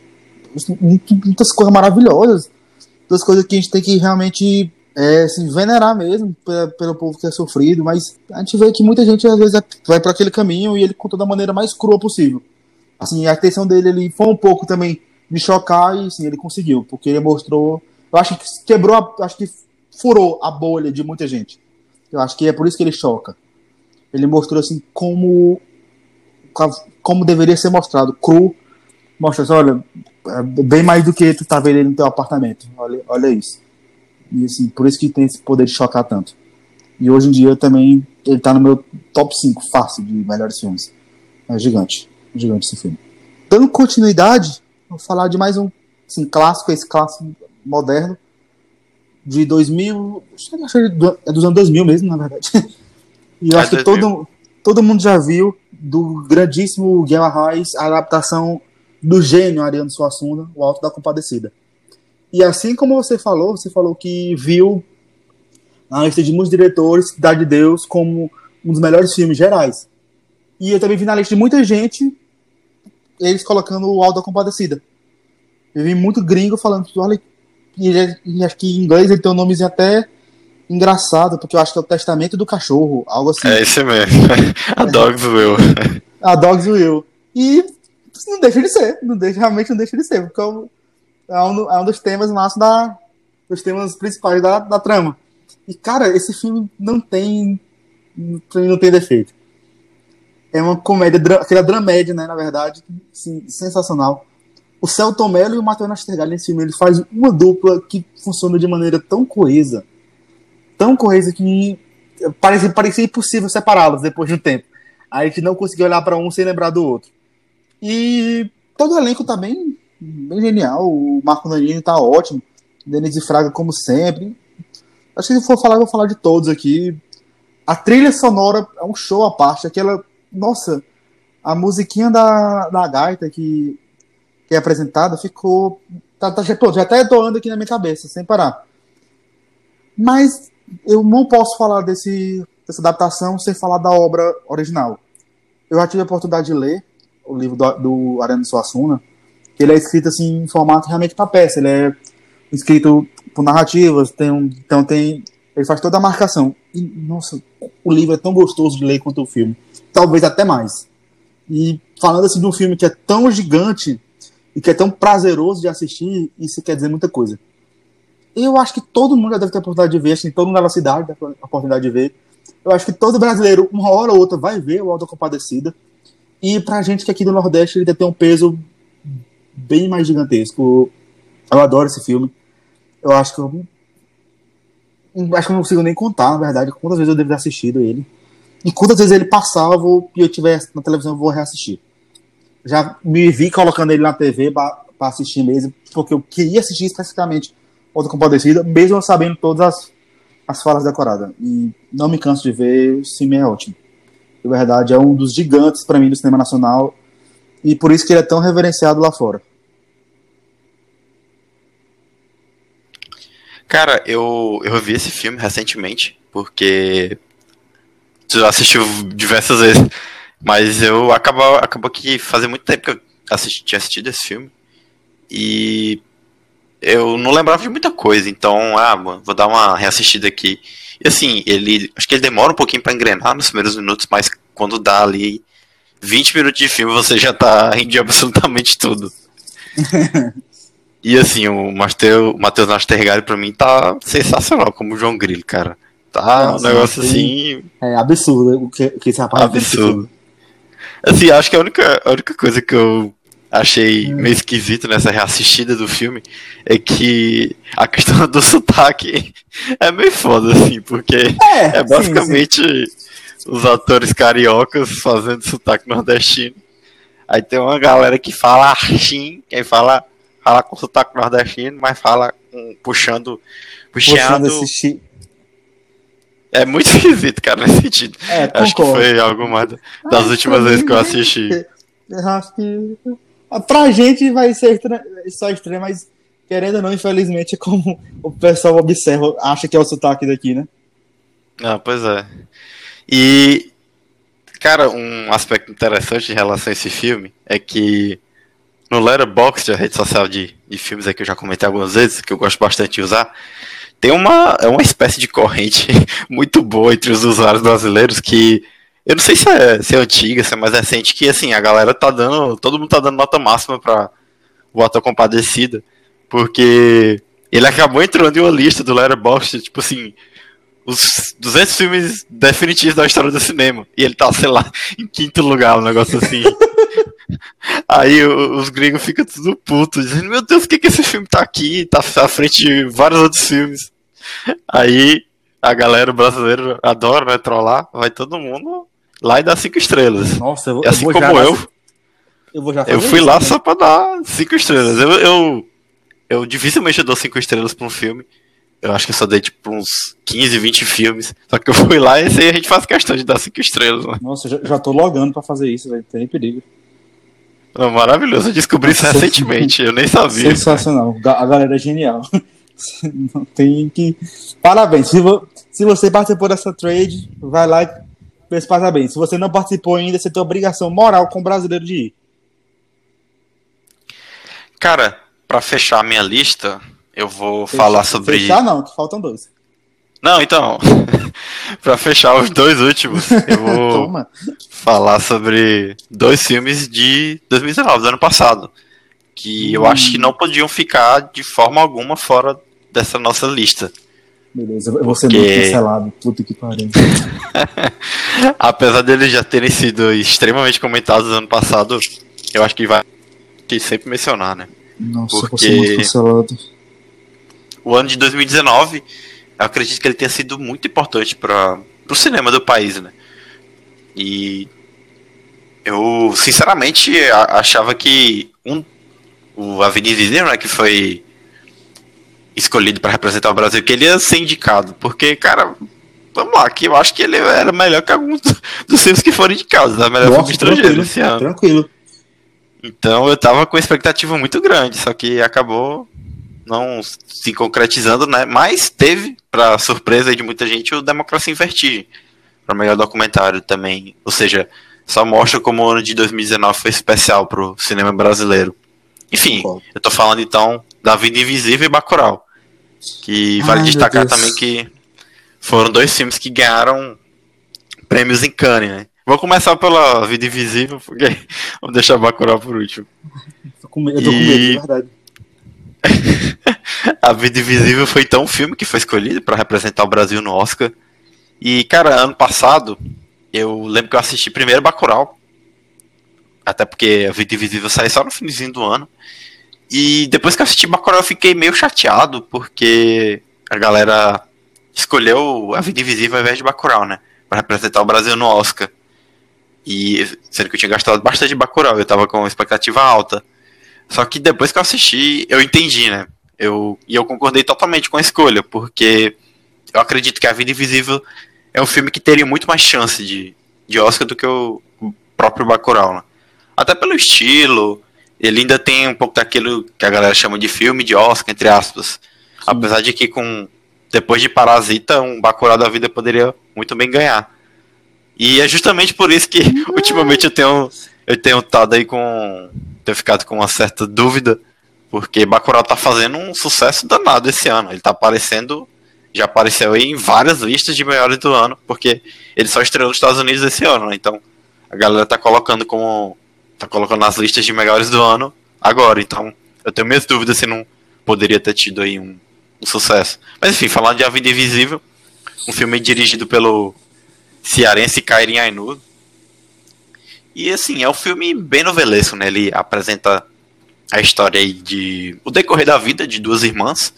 muitas coisas maravilhosas, muitas coisas que a gente tem que realmente é, se venerar mesmo pelo povo que é sofrido, mas a gente vê que muita gente às vezes vai para aquele caminho e ele conta da maneira mais crua possível. Assim, a atenção dele ele foi um pouco também de chocar e sim, ele conseguiu, porque ele mostrou, eu acho que quebrou, a, acho que furou a bolha de muita gente. Eu acho que é por isso que ele choca. Ele mostrou assim como como deveria ser mostrado, cru, mostra assim, olha, é bem mais do que tu tá vendo no teu apartamento. Olha, olha isso. E assim, por isso que tem esse poder de chocar tanto. E hoje em dia também ele tá no meu top 5 fácil de melhores filmes. É gigante. Gigante esse filme. Dando continuidade, vou falar de mais um assim, clássico, esse clássico moderno de 2000, acho que é dos anos 2000 mesmo, na verdade. <laughs> E eu é acho que todo, todo mundo já viu do grandíssimo Guilherme Arraes a adaptação do gênio Ariano Suassuna, O Alto da Compadecida. E assim como você falou, você falou que viu na lista de muitos diretores Cidade de Deus como um dos melhores filmes gerais. E eu também vi na lista de muita gente eles colocando o Alto da Compadecida. Eu vi muito gringo falando, olha, e, acho que em inglês ele tem um nomezinho até engraçado, porque eu acho que é o Testamento do Cachorro, algo assim. É esse mesmo. <laughs> A Dogs Will. <laughs> A Dogs Will. E não deixa de ser, não deixa, realmente não deixa de ser, porque é, é um, é um dos temas máximos da, dos temas principais da, da trama. E, cara, esse filme não tem. Não tem defeito. É uma comédia, aquela dramédia, né? Na verdade, assim, sensacional. O Celton Mello e o Matheus Nastergalli nesse filme, ele faz uma dupla que funciona de maneira tão coesa, tão coesa que parecia, parecia impossível separá-los depois de um tempo. A gente não conseguia olhar para um sem lembrar do outro. E todo o elenco tá bem, bem genial. O Marco Nanini tá ótimo. Denise Fraga, como sempre. Acho que se for falar, eu vou falar de todos aqui. A trilha sonora é um show à parte. Aquela. Nossa, a musiquinha da, da gaita que, que é apresentada ficou. Tá, tá, pô, já até doando aqui na minha cabeça, sem parar. Mas eu não posso falar desse, dessa adaptação sem falar da obra original. Eu já tive a oportunidade de ler o livro do, do Ariano Suassuna, ele é escrito assim em formato realmente para peça. Ele é escrito por narrativas, tem um, então tem ele faz toda a marcação. E, nossa, o livro é tão gostoso de ler quanto o filme, talvez até mais. E falando assim de um filme que é tão gigante e que é tão prazeroso de assistir, isso quer dizer muita coisa. Eu acho que todo mundo já deve ter a oportunidade de ver, assim, todo mundo na cidade deve ter a oportunidade de ver. Eu acho que todo brasileiro, uma hora ou outra, vai ver o Alto Compadecida. E pra gente que aqui do Nordeste ele deve ter um peso bem mais gigantesco. Eu adoro esse filme. Eu acho que eu. Acho que eu não consigo nem contar, na verdade, quantas vezes eu devo ter assistido ele. E quantas vezes ele passava e eu tiver na televisão, eu vou reassistir. Já me vi colocando ele na TV para assistir mesmo, porque eu queria assistir especificamente Outra Compadecida, mesmo sabendo todas as, as falas decoradas. E não me canso de ver, o filme é ótimo. De verdade, é um dos gigantes para mim do cinema nacional e por isso que ele é tão reverenciado lá fora. Cara, eu, eu vi esse filme recentemente, porque tu assistiu diversas vezes, mas eu acabo, acabou que fazia muito tempo que eu assisti, tinha assistido esse filme. E eu não lembrava de muita coisa, então, ah, vou dar uma reassistida aqui. E assim, ele. Acho que ele demora um pouquinho para engrenar nos primeiros minutos, mas quando dá ali 20 minutos de filme, você já tá rindo absolutamente tudo. <laughs> e assim, o Matheus Nastergalli pra mim tá sensacional como o João Grilo, cara. Tá Nossa, um negócio assim. É absurdo o que, que esse rapaz Absurdo. Assim, acho que a única, a única coisa que eu achei hum. meio esquisito nessa reassistida do filme é que a questão <laughs> do sotaque é meio foda, assim, porque é, é basicamente sim, sim. os atores cariocas fazendo sotaque nordestino. Aí tem uma galera que fala archim, quem fala, fala com sotaque nordestino, mas fala puxando, puxando. puxando é muito <laughs> esquisito, cara, nesse sentido. É, Acho que foi algo mais das últimas vezes que eu assisti. Eu acho que Pra gente vai ser só estranho, mas querendo ou não, infelizmente, é como o pessoal observa, acha que é o sotaque daqui, né? Ah, pois é. E, cara, um aspecto interessante em relação a esse filme é que no Letterboxd, a rede social de, de filmes aqui que eu já comentei algumas vezes, que eu gosto bastante de usar, tem uma, é uma espécie de corrente <laughs> muito boa entre os usuários brasileiros que eu não sei se é, se é antiga, se é mais recente, que assim, a galera tá dando. Todo mundo tá dando nota máxima pra Bota Compadecida. Porque ele acabou entrando em uma lista do Letterboxd, tipo assim, os 200 filmes definitivos da história do cinema. E ele tá, sei lá, <laughs> em quinto lugar, um negócio assim. <laughs> Aí os gringos ficam tudo putos, dizendo: Meu Deus, por que, que esse filme tá aqui? Tá à frente de vários outros filmes. Aí a galera brasileira adora, né? Trollar, vai todo mundo lá e dá cinco estrelas. Nossa, eu, assim eu como eu. Eu, vou já eu fui isso, lá né? só pra dar cinco estrelas. Eu, eu, eu dificilmente dou cinco estrelas pra um filme. Eu acho que eu só dei tipo uns 15, 20 filmes. Só que eu fui lá e esse aí a gente faz questão de dar cinco estrelas. Né? Nossa, já, já tô logando pra fazer isso, velho. Tem perigo. Maravilhoso, eu descobri isso <laughs> recentemente, eu nem sabia. Sensacional, a galera é genial. <laughs> Não tem que. Parabéns. Se, vo... Se você participou dessa trade, vai lá e meus parabéns. Se você não participou ainda, você tem obrigação moral com o brasileiro de ir. Cara, para fechar a minha lista, eu vou fechar, falar sobre. Fechar não, que faltam dois. Não, então. <laughs> para fechar os dois últimos, eu <laughs> vou falar sobre dois filmes de 2019, do ano passado. Que hum. eu acho que não podiam ficar de forma alguma fora dessa nossa lista. Beleza, eu vou ser muito cancelado. Puta que pariu. <laughs> Apesar deles já terem sido extremamente comentados no ano passado, eu acho que vai sempre mencionar, né? Nossa, Porque... eu vou ser muito cancelado. O ano de 2019, eu acredito que ele tenha sido muito importante para o cinema do país, né? E eu, sinceramente, achava que um, o Avenida Invisível, né, que foi escolhido para representar o Brasil, que ele ia ser indicado. Porque, cara, vamos lá, que eu acho que ele era melhor que alguns <laughs> dos filmes que foram indicados, né? Melhor Nossa, filme estrangeiro esse ano. Tranquilo. Então eu tava com expectativa muito grande, só que acabou não se concretizando, né? Mas teve, para surpresa de muita gente, o Democracia em Vertigem, para melhor documentário também. Ou seja, só mostra como o ano de 2019 foi especial pro cinema brasileiro. Enfim, eu tô falando então da Vida Invisível e Bacurau. Que vale Ai, destacar também que foram dois filmes que ganharam prêmios em Cannes, né? Vou começar pela Vida Invisível, porque <laughs> vamos deixar Bacurau por último. Eu tô com medo, de verdade. <laughs> a Vida Invisível foi então um filme que foi escolhido para representar o Brasil no Oscar. E, cara, ano passado, eu lembro que eu assisti primeiro Bacurau. Até porque a Vida Invisível saiu só no finzinho do ano. E depois que eu assisti Bacurau, eu fiquei meio chateado, porque a galera escolheu A Vida Invisível ao invés de Bacurau, né? Pra representar o Brasil no Oscar. E sendo que eu tinha gastado bastante de Bacurau, eu tava com expectativa alta. Só que depois que eu assisti, eu entendi, né? Eu, e eu concordei totalmente com a escolha, porque eu acredito que A Vida Invisível é um filme que teria muito mais chance de, de Oscar do que o próprio Bacurau, né? Até pelo estilo, ele ainda tem um pouco daquilo que a galera chama de filme de Oscar, entre aspas. Sim. Apesar de que com depois de Parasita, um Bacurau da vida poderia muito bem ganhar. E é justamente por isso que <laughs> ultimamente eu tenho eu tenho estado aí com tenho ficado com uma certa dúvida, porque Bacurau tá fazendo um sucesso danado esse ano. Ele tá aparecendo, já apareceu aí em várias listas de melhores do ano, porque ele só estreou nos Estados Unidos esse ano, né? Então, a galera tá colocando como tá colocando nas listas de melhores do ano agora. Então, eu tenho minhas dúvidas se não poderia ter tido aí um, um sucesso. Mas enfim, falando de A Vida Invisível, um filme dirigido pelo cearense Kairin Ainu. E assim, é um filme bem novelesco, né? Ele apresenta a história de o decorrer da vida de duas irmãs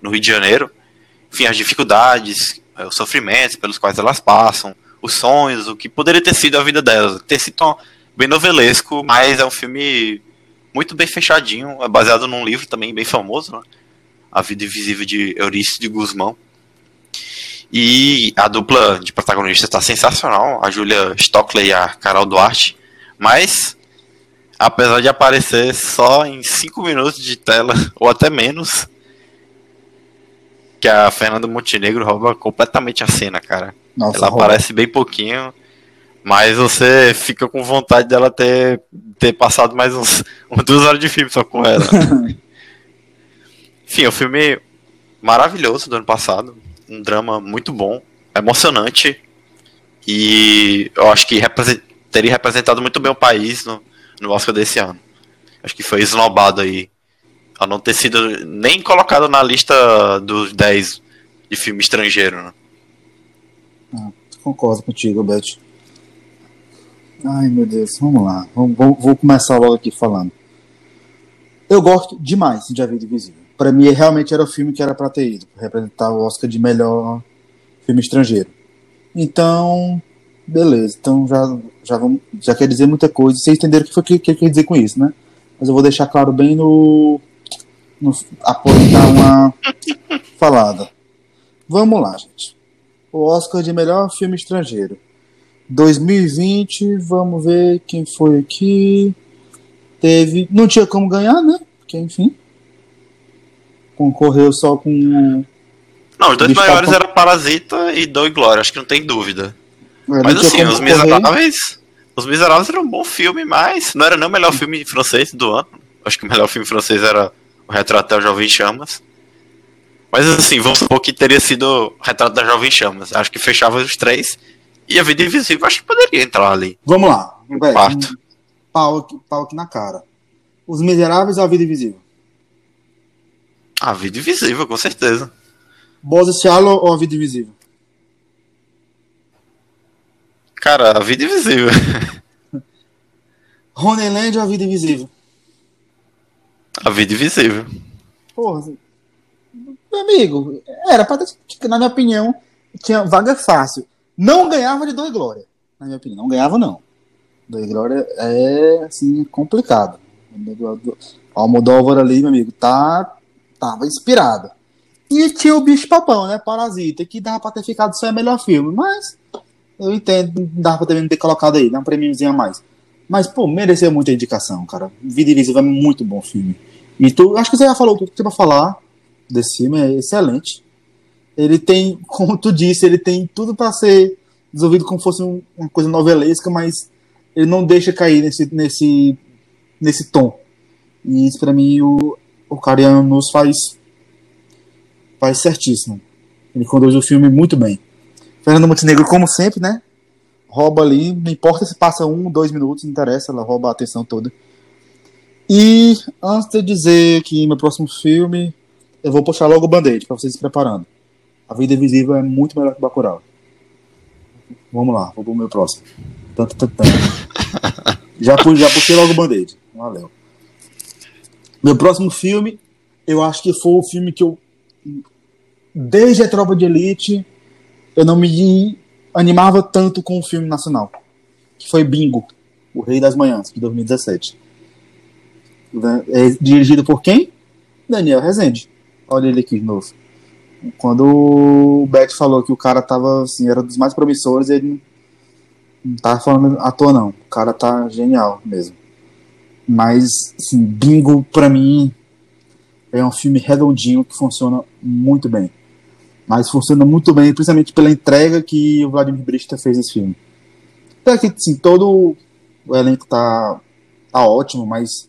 no Rio de Janeiro. Enfim, as dificuldades, eh, os sofrimentos pelos quais elas passam, os sonhos, o que poderia ter sido a vida delas. Ter sido bem novelesco, mas é um filme muito bem fechadinho, é baseado num livro também bem famoso, né? A Vida Invisível de Eurício de Guzmão. E a dupla de protagonistas está sensacional, a Julia Stockley e a Carol Duarte. Mas, apesar de aparecer só em 5 minutos de tela, <laughs> ou até menos, que a Fernanda Montenegro rouba completamente a cena, cara. Nossa, Ela aparece bem pouquinho mas você fica com vontade dela ter, ter passado mais uns, uns <laughs> duas horas de filme só com ela. <laughs> Enfim, é um filme maravilhoso do ano passado. Um drama muito bom, emocionante. E eu acho que represent, teria representado muito bem o país no, no Oscar desse ano. Acho que foi esnobado aí. A não ter sido nem colocado na lista dos 10 de filme estrangeiro. Né? Ah, concordo contigo, Beth. Ai, meu Deus, vamos lá. Vamos, vou começar logo aqui falando. Eu gosto demais de A Vida Invisível. Para mim, realmente era o filme que era para ter ido, representar o Oscar de melhor filme estrangeiro. Então, beleza. Então já, já, vamos, já quer dizer muita coisa. Vocês entenderam o que foi que, que quer dizer com isso, né? Mas eu vou deixar claro bem no. no apontar uma falada. Vamos lá, gente. O Oscar de melhor filme estrangeiro. 2020, vamos ver quem foi aqui. Teve. Não tinha como ganhar, né? Porque, enfim. Concorreu só com. Não, os dois maiores Papão. eram Parasita e Dor e Glória, acho que não tem dúvida. Mas assim, Os. Miseráveis. Os Miseráveis era um bom filme, mas não era nem o melhor filme francês do ano. Acho que o melhor filme francês era O Retrato da Jovem Chamas. Mas assim, vamos supor que teria sido o Retrato da Jovem Chamas. Acho que fechava os três. E a Vida Invisível acho que poderia entrar ali. Vamos lá. Velho, Quarto. um pau, aqui- pau aqui na cara. Os Miseráveis ou A Vida Invisível? A Vida Invisível, com certeza. Bozo Shallow ou A Vida Invisível? Cara, A Vida Invisível. <laughs> Honeyland ou A Vida Invisível? A Vida Invisível. Porra, assim, meu amigo, era pra ter, na minha opinião, tinha vaga fácil. Não ganhava de Dor e Glória. Na minha opinião, não ganhava, não. Dor e Glória é, assim, complicado. O Almodóvar ali, meu amigo, tá, tava inspirado. E tinha o Bicho Papão, né? Parasita, que dava pra ter ficado só o melhor filme, mas eu entendo, dava pra também ter colocado aí, dá um prêmiozinho a mais. Mas, pô, mereceu muita indicação, cara. Vida Invisível é muito bom filme. E tu, acho que você já falou tudo que tinha pra falar desse filme, é excelente. Ele tem, <laughs> como tu disse, ele tem tudo pra ser desenvolvido como fosse um- uma coisa novelesca, mas ele não deixa cair nesse, nesse, nesse tom. E isso pra mim o, o Cariano nos faz, faz certíssimo. Ele conduz o filme muito bem. Fernando Montenegro, como sempre, né? Rouba ali, não importa se passa um, dois minutos, não interessa, ela rouba a atenção toda. E antes de dizer que meu próximo filme, eu vou puxar logo o band-aid pra vocês se preparando. A Vida Invisível é muito melhor que Bacurau. Vamos lá, vou pro meu próximo. Tanto, tanto, tanto. <laughs> Já, pu- já puxei logo o band-aid. Valeu. Meu próximo filme, eu acho que foi o filme que eu. Desde a Tropa de Elite, eu não me animava tanto com o filme nacional. Que foi Bingo, O Rei das Manhãs, de 2017. Né? É dirigido por quem? Daniel Rezende. Olha ele aqui de novo. Quando o Beck falou que o cara tava, assim, era dos mais promissores, ele não tava falando à toa, não. O cara tá genial mesmo. Mas, assim, Bingo, pra mim, é um filme redondinho que funciona muito bem. Mas funciona muito bem, principalmente pela entrega que o Vladimir Brista fez nesse filme. Até que, assim, todo o elenco tá, tá ótimo, mas,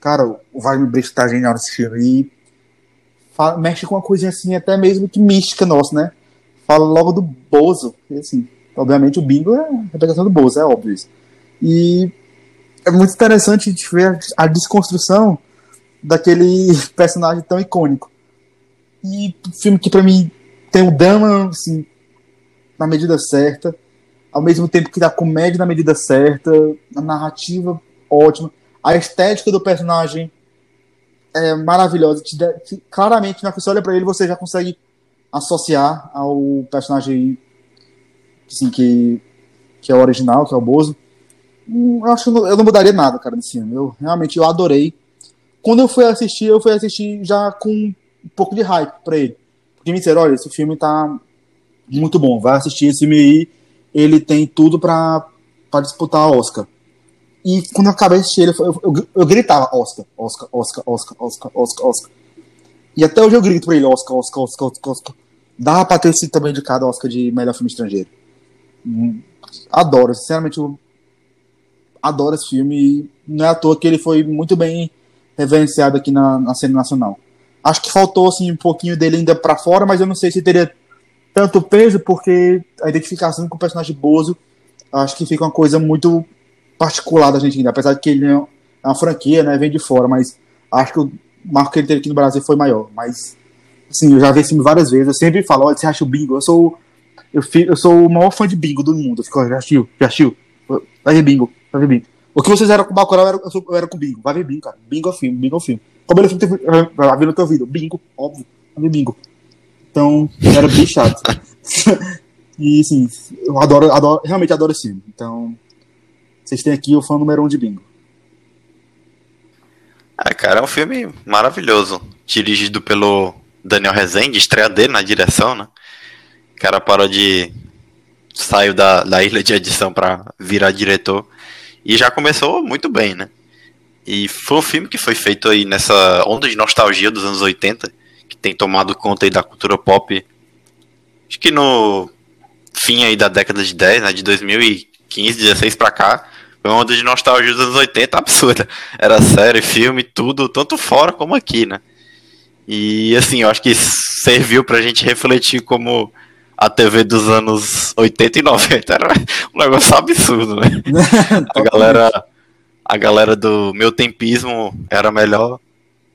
cara, o Vladimir Brista tá genial nesse filme. E fala- mexe com uma coisinha assim, até mesmo que mística nossa, né? Fala logo do Bozo. E, assim, obviamente o Bingo é a representação do Bozo, é óbvio isso. E é muito interessante de ver a desconstrução daquele <laughs> personagem tão icônico. E filme que pra mim tem o drama assim, na medida certa, ao mesmo tempo que dá comédia na medida certa, a narrativa ótima, a estética do personagem é maravilhosa. Te dá- te- claramente, na hora que você olha pra ele, você já consegue associar ao personagem assim, que, que é o original, que é o Bozo. Hum, Eu acho eu não mudaria nada, cara, nesse filme. Eu realmente eu adorei. Quando eu fui assistir, eu fui assistir já com um pouco de hype pra ele. Porque me disseram, olha, esse filme tá muito bom, vai assistir esse filme aí, ele tem tudo pra disputar Oscar. E quando eu acabei de assistir ele, eu, eu, eu gritava Oscar, Oscar, Oscar, Oscar, Oscar, Oscar, Oscar. E até hoje eu grito pra ele Oscar, Oscar, Oscar, Oscar, Oscar. Dá pra ter sido também indicado Oscar de melhor filme estrangeiro. Hum, Adoro, sinceramente, eu adoro esse filme. e Não é à toa que ele foi muito bem reverenciado aqui na, na cena nacional. Acho que faltou assim, um pouquinho dele ainda pra fora, mas eu não sei se teria tanto peso, porque a identificação com o personagem Bozo acho que fica uma coisa muito particular da gente ainda, apesar de que ele é uma franquia, né, vem de fora, mas acho que o marco que ele teve aqui no Brasil foi maior. Mas, assim, eu já vi esse filme várias vezes, eu sempre falo, olha, você acha o Bingo? Eu sou, eu, eu sou o maior fã de Bingo do mundo. Eu fico, "Ó, já assistiu? Já assistiu? Vai ver Bingo, vai ver Bingo. O que vocês eram com Bacurau, eu era, eu, eu era com Bingo. Vai ver Bingo, cara. Bingo é filme, Bingo é filme. Como ele filme, vai ver no teu ouvido. Bingo, óbvio. Ver Bingo. Então, era bem chato. <laughs> e, assim, eu adoro, adoro, realmente adoro esse filme. Então, vocês têm aqui o fã número um de Bingo. É, cara, é um filme maravilhoso. Dirigido pelo Daniel Rezende, estreia dele na direção, né? O cara parou de. saiu da, da ilha de edição pra virar diretor. E já começou muito bem, né? E foi um filme que foi feito aí nessa onda de nostalgia dos anos 80, que tem tomado conta aí da cultura pop. Acho que no fim aí da década de 10, né, de 2015, 16 pra cá, foi uma onda de nostalgia dos anos 80 absurda. Era série, filme, tudo, tanto fora como aqui, né? E assim, eu acho que serviu pra gente refletir como a TV dos anos 80 e 90 <laughs> era um negócio absurdo, né? <laughs> a galera a galera do meu tempismo era melhor.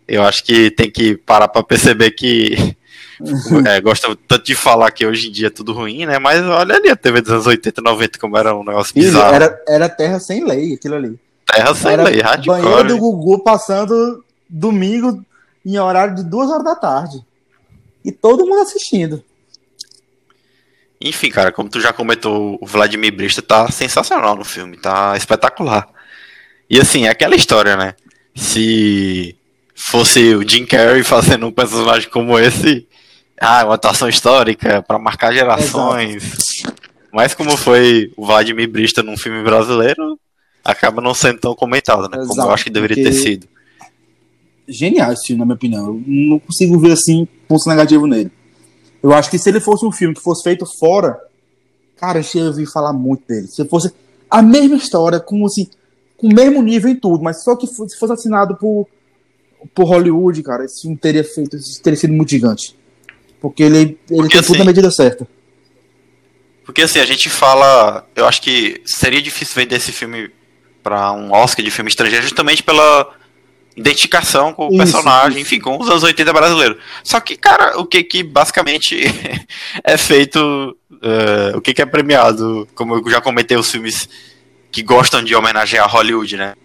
Eu acho que tem que parar para perceber que <laughs> é, gosta tanto de falar que hoje em dia é tudo ruim, né? Mas olha ali a TV dos anos 80 e 90 como era um negócio bizarro. Era, era terra sem lei, aquilo ali. Terra sem era lei, radical. Banheiro do Gugu passando domingo em horário de duas horas da tarde. E todo mundo assistindo. Enfim, cara, como tu já comentou, o Vladimir Brista tá sensacional no filme, tá espetacular. E assim, é aquela história, né? Se fosse o Jim Carrey fazendo um personagem como esse, ah, uma atuação histórica para marcar gerações. Exato. Mas como foi o Vladimir Brista num filme brasileiro, acaba não sendo tão comentado, né? Exato, como eu acho que deveria ter sido. Genial esse filme, na minha opinião. Eu não consigo ver assim ponto negativo nele. Eu acho que se ele fosse um filme que fosse feito fora, cara, gente ia ouvir falar muito dele. Se fosse a mesma história, com assim, com o mesmo nível em tudo, mas só que se fosse assinado por, por Hollywood, cara, esse filme teria feito, teria sido muito gigante. Porque ele, ele Porque, tem assim, tudo na medida certa. Porque assim, a gente fala. Eu acho que seria difícil vender esse filme para um Oscar de filme estrangeiro justamente pela identificação com o Isso. personagem, enfim, com os anos 80 brasileiros. Só que, cara, o que que basicamente <laughs> é feito, uh, o que que é premiado, como eu já comentei, os filmes que gostam de homenagear Hollywood, né?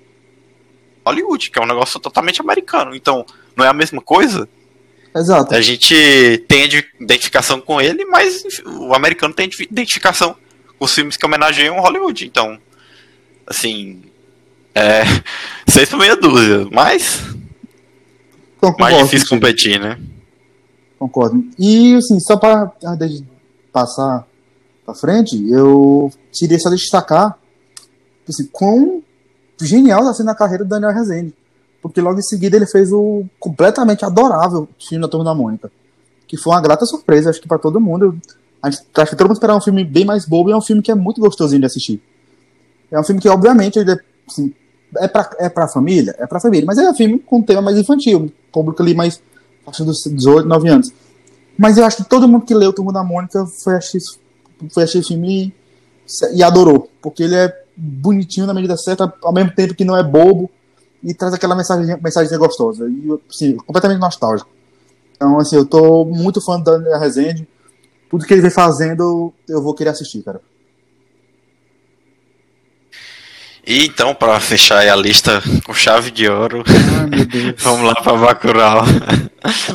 Hollywood, que é um negócio totalmente americano. Então, não é a mesma coisa? Exato. A gente tem identificação com ele, mas o americano tem identificação com os filmes que homenageiam Hollywood. Então, assim, é, seis por meia dúzia, mas Concordo, mais difícil competir, né? Concordo. E assim, só para passar para frente, eu queria só destacar assim, quão genial está sendo a carreira do Daniel Rezende. Porque logo em seguida ele fez o completamente adorável filme da Turma da Mônica. Que foi uma grata surpresa, acho que para todo mundo. Gente, acho que todo mundo esperava um filme bem mais bobo e é um filme que é muito gostosinho de assistir. É um filme que, obviamente, ele é, assim, é pra, é pra família? É pra família, mas é um filme com um tema mais infantil, público ali mais faixa dos 18, 9 anos. Mas eu acho que todo mundo que leu o Turma da Mônica foi assistir, foi assistir o filme e, e adorou, porque ele é bonitinho na medida certa, ao mesmo tempo que não é bobo e traz aquela mensagem, mensagem gostosa e assim, completamente nostálgico. Então, assim, eu tô muito fã da Daniel Rezende. Tudo que ele vem fazendo, eu vou querer assistir, cara. E então, para fechar a lista com chave de ouro, Ai, <laughs> vamos lá para Bacurau.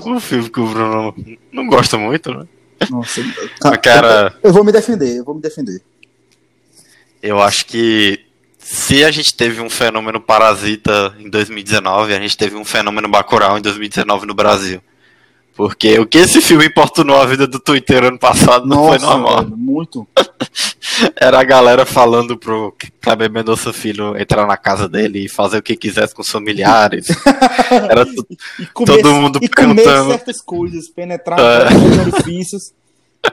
um filme que o Bruno não gosta muito, né? Nossa, tá, cara, eu, eu, vou me defender, eu vou me defender. Eu acho que se a gente teve um fenômeno parasita em 2019, a gente teve um fenômeno Bacurau em 2019 no Brasil. Porque o que esse filme importunou a vida do Twitter ano passado não Nossa, foi normal. Velho, muito. <laughs> Era a galera falando pro Kleber Mendonça Filho entrar na casa dele e fazer o que quisesse com os familiares. <laughs> Era comer, todo mundo e perguntando. certas coisas, penetrar é. orifícios.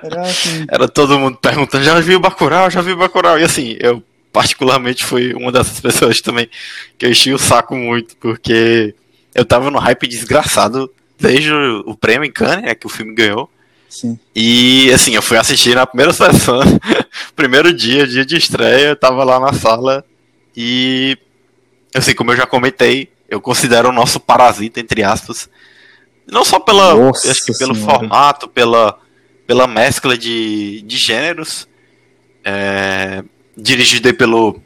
Era, assim... Era todo mundo perguntando, já viu Bacurau, já viu Bacurau. E assim, eu particularmente fui uma dessas <laughs> pessoas também que eu enchi o saco muito, porque eu tava no hype desgraçado desde o prêmio em Cannes, é que o filme ganhou. Sim. E assim, eu fui assistir na primeira <laughs> sessão, primeiro dia, dia de estreia, eu tava lá na sala e assim, como eu já comentei, eu considero o nosso parasita, entre aspas. Não só pela. Nossa acho que pelo senhora. formato, pela, pela mescla de, de gêneros. É, dirigido pelo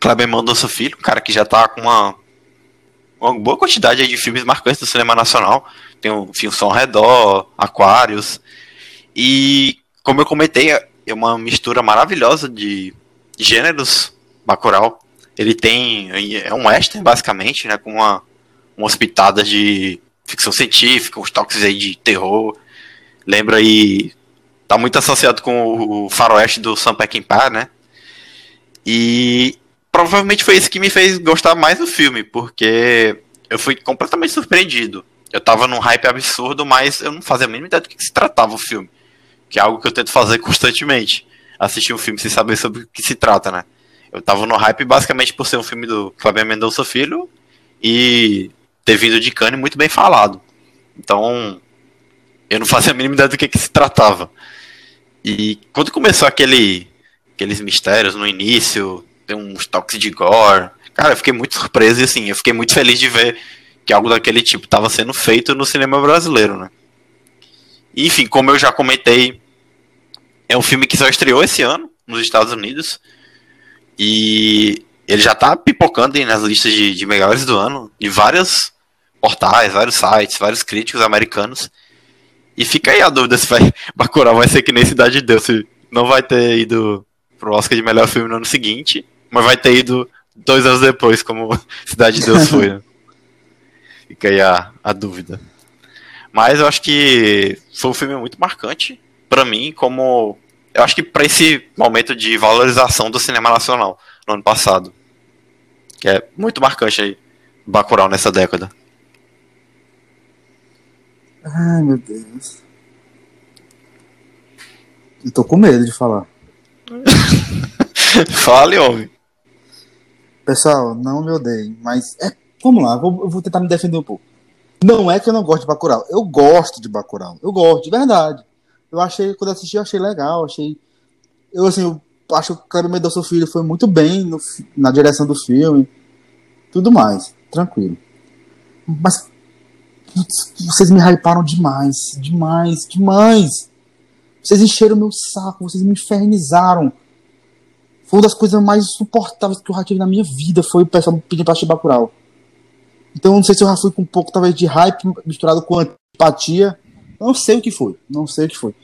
Kleber Mendonça Filho, um cara que já tá com uma, uma boa quantidade de filmes marcantes do cinema nacional. Tem o filme Som Redor, Aquários. E, como eu comentei, é uma mistura maravilhosa de gêneros Bacurau. Ele tem. É um western, basicamente, né? Com uma, uma hospitada de ficção científica, uns toques aí de terror. Lembra aí. Tá muito associado com o faroeste do Sam Peckinpah, né? E provavelmente foi isso que me fez gostar mais do filme, porque eu fui completamente surpreendido. Eu tava num hype absurdo, mas eu não fazia a mínima ideia do que se tratava o filme. Que é algo que eu tento fazer <laughs> constantemente. Assistir um filme sem saber sobre o que se trata, né? Eu tava no hype basicamente por ser um filme do Cláudio Mendonça Filho e ter vindo de Cannes muito bem falado. Então, eu não fazia a mínima ideia do que, que se tratava. E quando começou aquele, aqueles mistérios no início, tem uns toques de gore, cara, eu fiquei muito surpreso e assim, eu fiquei muito feliz de ver que algo daquele tipo estava sendo feito no cinema brasileiro, né? Enfim, como eu já comentei, é um filme que só estreou esse ano nos Estados Unidos e ele já tá pipocando nas listas de, de melhores do ano, de vários portais, vários sites, vários críticos americanos. E fica aí a dúvida se vai <laughs> Bacurau vai ser que nem Cidade de Deus, se não vai ter ido pro Oscar de melhor filme no ano seguinte, mas vai ter ido dois anos depois, como <laughs> Cidade de Deus foi. Né? <laughs> Fica aí a, a dúvida. Mas eu acho que foi um filme muito marcante para mim, como eu acho que para esse momento de valorização do cinema nacional no ano passado, que é muito marcante aí Bacurau nessa década. Ai, meu Deus. Eu tô com medo de falar. <laughs> Fale, homem. Pessoal, não me odeiem, mas é, vamos lá, vou, vou tentar me defender um pouco. Não é que eu não gosto de Bacurau, eu gosto de Bacurau, eu gosto, de verdade. Eu achei, quando assisti, eu achei legal, achei... Eu, assim, eu acho que o Cleber Mendonça Filho foi muito bem no, na direção do filme, tudo mais, tranquilo. Mas vocês me hyparam demais, demais, demais. Vocês encheram meu saco, vocês me infernizaram. Foi uma das coisas mais insuportáveis que eu já tive na minha vida, foi o pessoal pedir pra assistir Bacurau. Então não sei se eu já fui com um pouco, talvez, de hype misturado com antipatia. Não sei o que foi, não sei o que foi.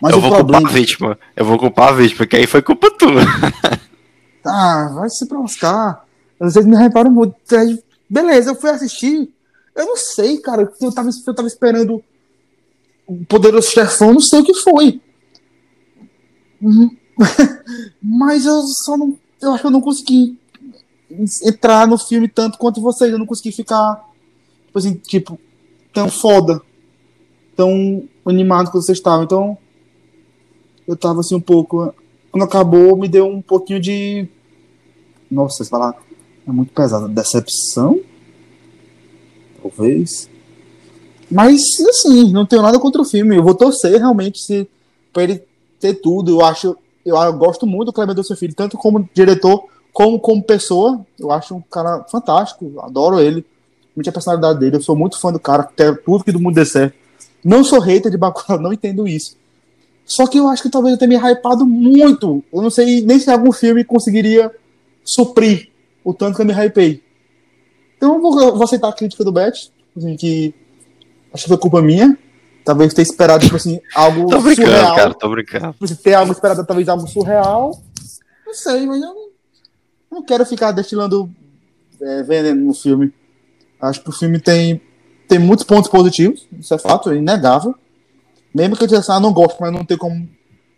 Mas eu vou problema... culpar a vítima, eu vou culpar a vítima, porque aí foi culpa tua. <laughs> ah, vai se proscar. Vocês me hyparam muito. Beleza, eu fui assistir. Eu não sei, cara. Eu tava, eu tava esperando o poderoso chefão, não sei o que foi. Uhum. <laughs> Mas eu só não. Eu acho que eu não consegui entrar no filme tanto quanto vocês. Eu não consegui ficar. Tipo assim, tipo, tão foda. Tão animado que vocês estavam. Então. Eu tava assim um pouco. Quando acabou, me deu um pouquinho de. Nossa, vocês falar. É muito pesado. Decepção? Talvez. Mas, assim, não tenho nada contra o filme. Eu vou torcer realmente se, pra ele ter tudo. Eu acho. Eu, eu gosto muito do Cleber seu filho, tanto como diretor como como pessoa. Eu acho um cara fantástico. Adoro ele. Muito a personalidade dele. Eu sou muito fã do cara. Quero tudo que do mundo dê certo. Não sou hater de Bacurau, <laughs> não entendo isso. Só que eu acho que talvez eu tenha me hypado muito. Eu não sei nem se algum filme conseguiria suprir o tanto que eu me hypei. Então eu vou, eu vou aceitar a crítica do Bet, assim, que acho que foi culpa minha. Talvez ter esperado, tipo assim, <laughs> algo tô brincando, surreal. cara, tô brincando. Tipo, assim, ter algo esperado, talvez algo surreal. Não sei, mas eu não, não quero ficar destilando é, veneno no filme. Acho que o filme tem, tem muitos pontos positivos, isso é fato, é inegável. Mesmo que eu dissesse, ah, não gosto, mas não tem como,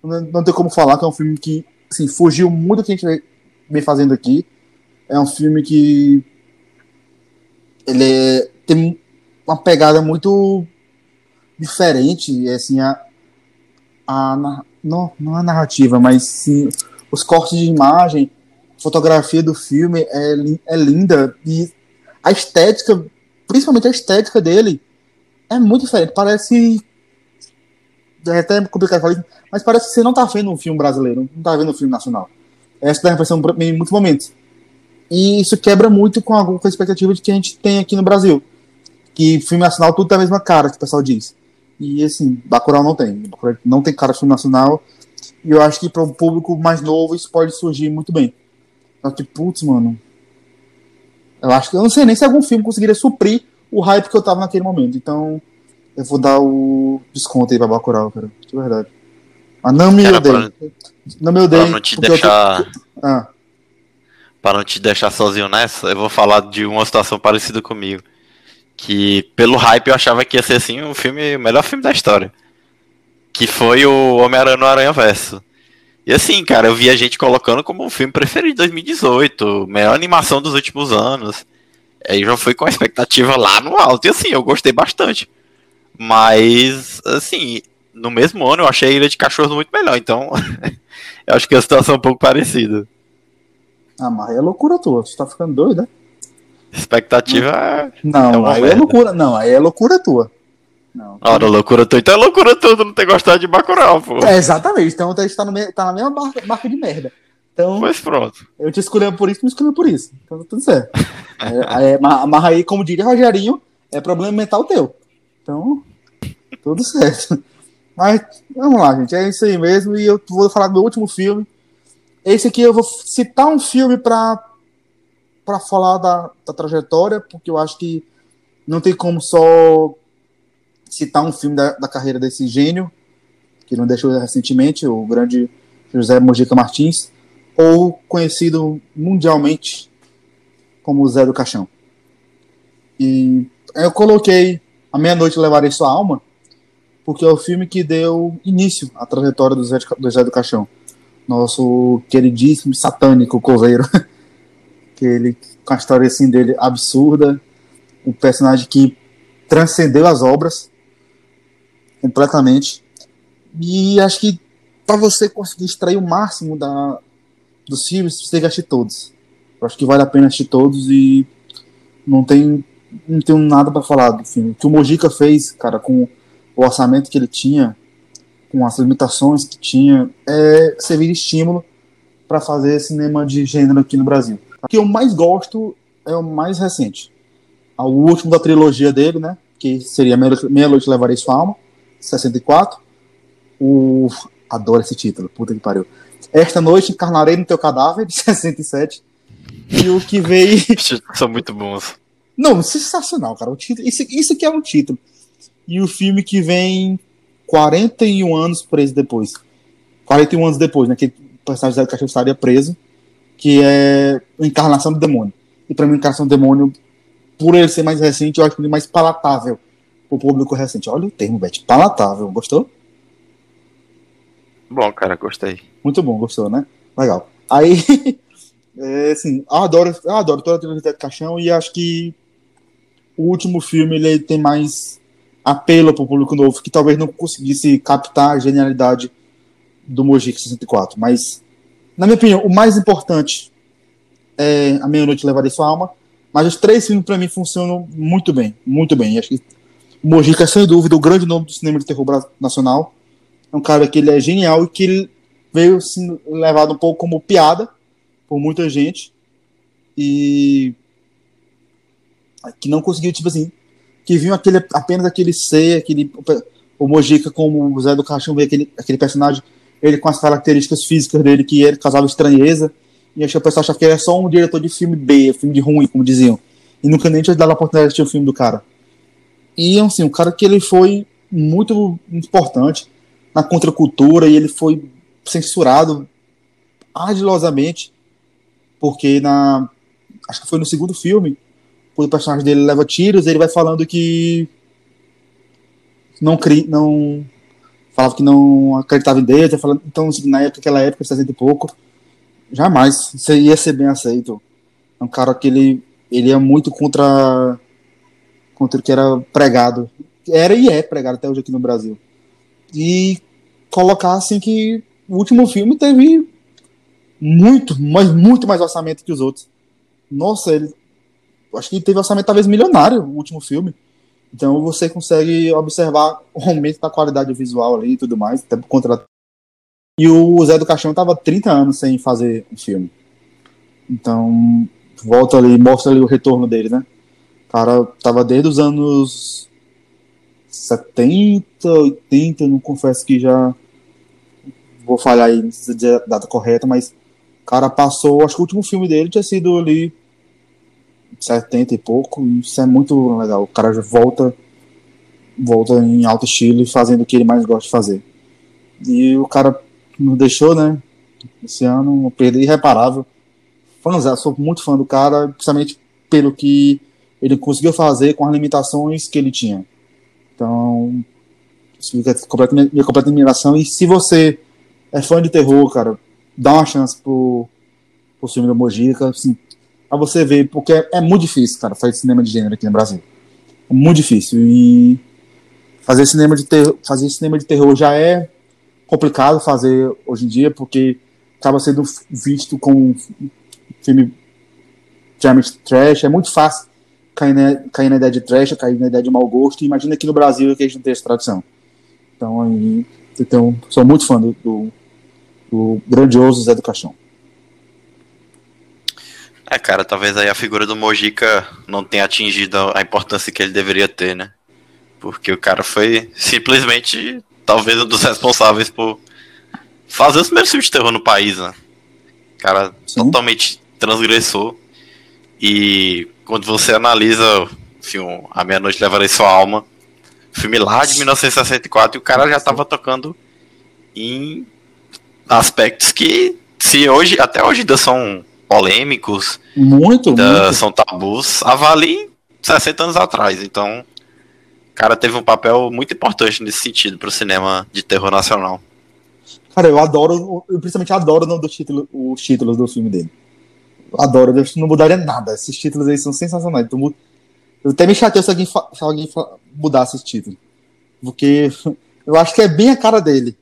não, não tem como falar que é um filme que assim, fugiu muito do que a gente vem fazendo aqui. É um filme que ele tem uma pegada muito diferente, assim, a, a não, não a narrativa, mas sim os cortes de imagem, fotografia do filme é, é linda e a estética, principalmente a estética dele, é muito diferente. Parece é até complicado falar isso, mas parece que você não está vendo um filme brasileiro, não está vendo um filme nacional. Essa dá a impressão em muitos momentos. E isso quebra muito com a, com a expectativa de que a gente tem aqui no Brasil. Que filme nacional tudo tem a mesma cara, que o pessoal diz. E assim, Bacurau não tem. Bacurau não tem cara de filme nacional. E eu acho que para um público mais novo isso pode surgir muito bem. Eu tipo, putz, mano. Eu acho que eu não sei nem se algum filme conseguiria suprir o hype que eu tava naquele momento. Então, eu vou dar o desconto aí pra Bacurau, cara. De verdade. Mas não me odeio. Pra... Não me odeio. Pra não te deixar. Tô... Ah para não te deixar sozinho nessa, eu vou falar de uma situação parecida comigo. Que pelo hype eu achava que ia ser assim o filme, o melhor filme da história. Que foi o Homem-Aranha no Aranha Verso. E assim, cara, eu vi a gente colocando como um filme preferido de 2018, melhor animação dos últimos anos. Aí já foi com a expectativa lá no alto. E assim, eu gostei bastante. Mas, assim, no mesmo ano eu achei a Ilha de Cachorros muito melhor. Então, <laughs> eu acho que a situação é um pouco parecida. Ah, mas é loucura tua. Você tá ficando doido, né? Expectativa Não, é aí é loucura. Não, aí é loucura tua. Não. Ora, loucura tua. Então é loucura tua não ter gostado de Bacurau, pô. É, exatamente. Então a gente tá, no tá na mesma marca, marca de merda. Então, Pois pronto. eu te escolhi por isso, tu me escolheu por isso. Então tá tudo certo. é, é, mas aí, como diria Rogerinho, é problema mental teu. Então, tudo certo. Mas, vamos lá, gente. É isso aí mesmo. E eu vou falar do meu último filme. Esse aqui eu vou citar um filme pra, pra falar da, da trajetória, porque eu acho que não tem como só citar um filme da, da carreira desse gênio, que não deixou recentemente, o grande José Mojica Martins, ou conhecido mundialmente como Zé do Caixão. E eu coloquei A Meia-Noite Levarei Sua Alma, porque é o filme que deu início à trajetória do Zé, do Zé do Caixão. Nosso queridíssimo satânico coveiro. <laughs> que ele, com a história assim dele absurda, um personagem que transcendeu as obras completamente. E acho que para você conseguir extrair o máximo da, dos filmes, você tem que assistir todos. Eu acho que vale a pena assistir todos e não tem não tenho nada para falar do filme. O que o Mojica fez, cara, com o orçamento que ele tinha, com as limitações que tinha, é servir de estímulo para fazer cinema de gênero aqui no Brasil. O que eu mais gosto é o mais recente. O último da trilogia dele, né? Que seria Meia Noite Levarei Sua Alma, 64. O... Adoro esse título, puta que pariu. Esta Noite Encarnarei no Teu Cadáver, de <laughs> 67. E o que veio. São muito bons. Não, sensacional, cara. O título, isso, isso que é um título. E o filme que vem 41 anos preso depois. 41 anos depois, né? Que o personagem Zé do Caixão estaria preso. Que é a encarnação do demônio. E pra mim, a encarnação do demônio, por ele ser mais recente, eu acho ele mais palatável pro público recente. Olha o termo, Beth. Palatável. Gostou? Bom, cara, gostei. Muito bom, gostou, né? Legal. Aí, <laughs> é, assim, eu adoro, eu adoro toda a trilogia de Caixão e acho que o último filme ele tem mais apelo para o público novo, que talvez não conseguisse captar a genialidade do Mojica 64. Mas, na minha opinião, o mais importante é A Meia-Noite Levarei Sua Alma, mas os três filmes para mim funcionam muito bem, muito bem. Acho que Mojica é, sem dúvida, o grande nome do cinema de terror nacional. É um cara que ele é genial e que ele veio sendo levado um pouco como piada por muita gente e que não conseguiu, tipo assim, que viu aquele, apenas aquele ser, aquele, o Mojica como o Zé do Caixão, aquele, aquele personagem, ele com as características físicas dele que ele causava estranheza, e achou o pessoal achava que ele era só um diretor de filme B, filme de ruim, como diziam, e nunca nem tinha dado a oportunidade de assistir o filme do cara. E, assim, um cara que ele foi muito importante na contracultura, e ele foi censurado ardilosamente, porque na acho que foi no segundo filme, o personagem dele leva tiros, ele vai falando que não cri, não falava que não acreditava em Deus, falando, então na época, aquela época, 60 e pouco, jamais isso ia ser bem aceito. É um cara que ele, ele é muito contra contra o que era pregado. Era e é pregado até hoje aqui no Brasil. E colocar assim que o último filme teve muito, mas muito mais orçamento que os outros. Nossa, ele acho que teve orçamento talvez milionário o último filme. Então você consegue observar o aumento da qualidade visual ali e tudo mais, até da... E o Zé do Caixão tava 30 anos sem fazer um filme. Então, volta ali, mostra ali o retorno dele, né? O cara tava desde os anos 70, 80, não confesso que já vou falhar aí, não sei dizer a data correta, mas o cara passou, acho que o último filme dele tinha sido ali 70 e pouco, isso é muito legal. O cara volta volta em alto estilo e fazendo o que ele mais gosta de fazer. E o cara nos deixou, né? Esse ano, uma perda irreparável. Fãzão, sou muito fã do cara, principalmente pelo que ele conseguiu fazer com as limitações que ele tinha. Então, isso fica minha completa admiração. E se você é fã de terror, cara, dá uma chance pro, pro filme da Mojica, assim, pra você ver, porque é, muito difícil, cara, fazer cinema de gênero aqui no Brasil. É muito difícil. E fazer cinema de terror, fazer cinema de terror já é complicado fazer hoje em dia, porque acaba sendo visto como filme geralmente trash, é muito fácil cair na, cair na ideia de trash, cair na ideia de mau gosto. Imagina aqui no Brasil que a gente não tem essa tradição. Então, aí, então sou muito fã do, do, do grandioso Zé do Caixão. É, cara, talvez aí a figura do Mojica não tenha atingido a importância que ele deveria ter, né? Porque o cara foi simplesmente, talvez, um dos responsáveis por fazer os primeiros filmes de terror no país, né? O cara Sim. totalmente transgressor. E quando você analisa o filme A Meia-Noite Levarei Sua Alma, filme lá de 1964, e o cara já tava tocando em aspectos que, se hoje, até hoje ainda são polêmicos, muito, muito. são tabus, avalie 60 anos atrás. Então, o cara teve um papel muito importante nesse sentido pro cinema de terror nacional. Cara, eu adoro, eu principalmente adoro no, do título, os títulos do filme dele. Adoro, eu não mudaria nada. Esses títulos aí são sensacionais. Então, eu até me chateio se alguém, se alguém mudasse esse título. Porque <laughs> eu acho que é bem a cara dele.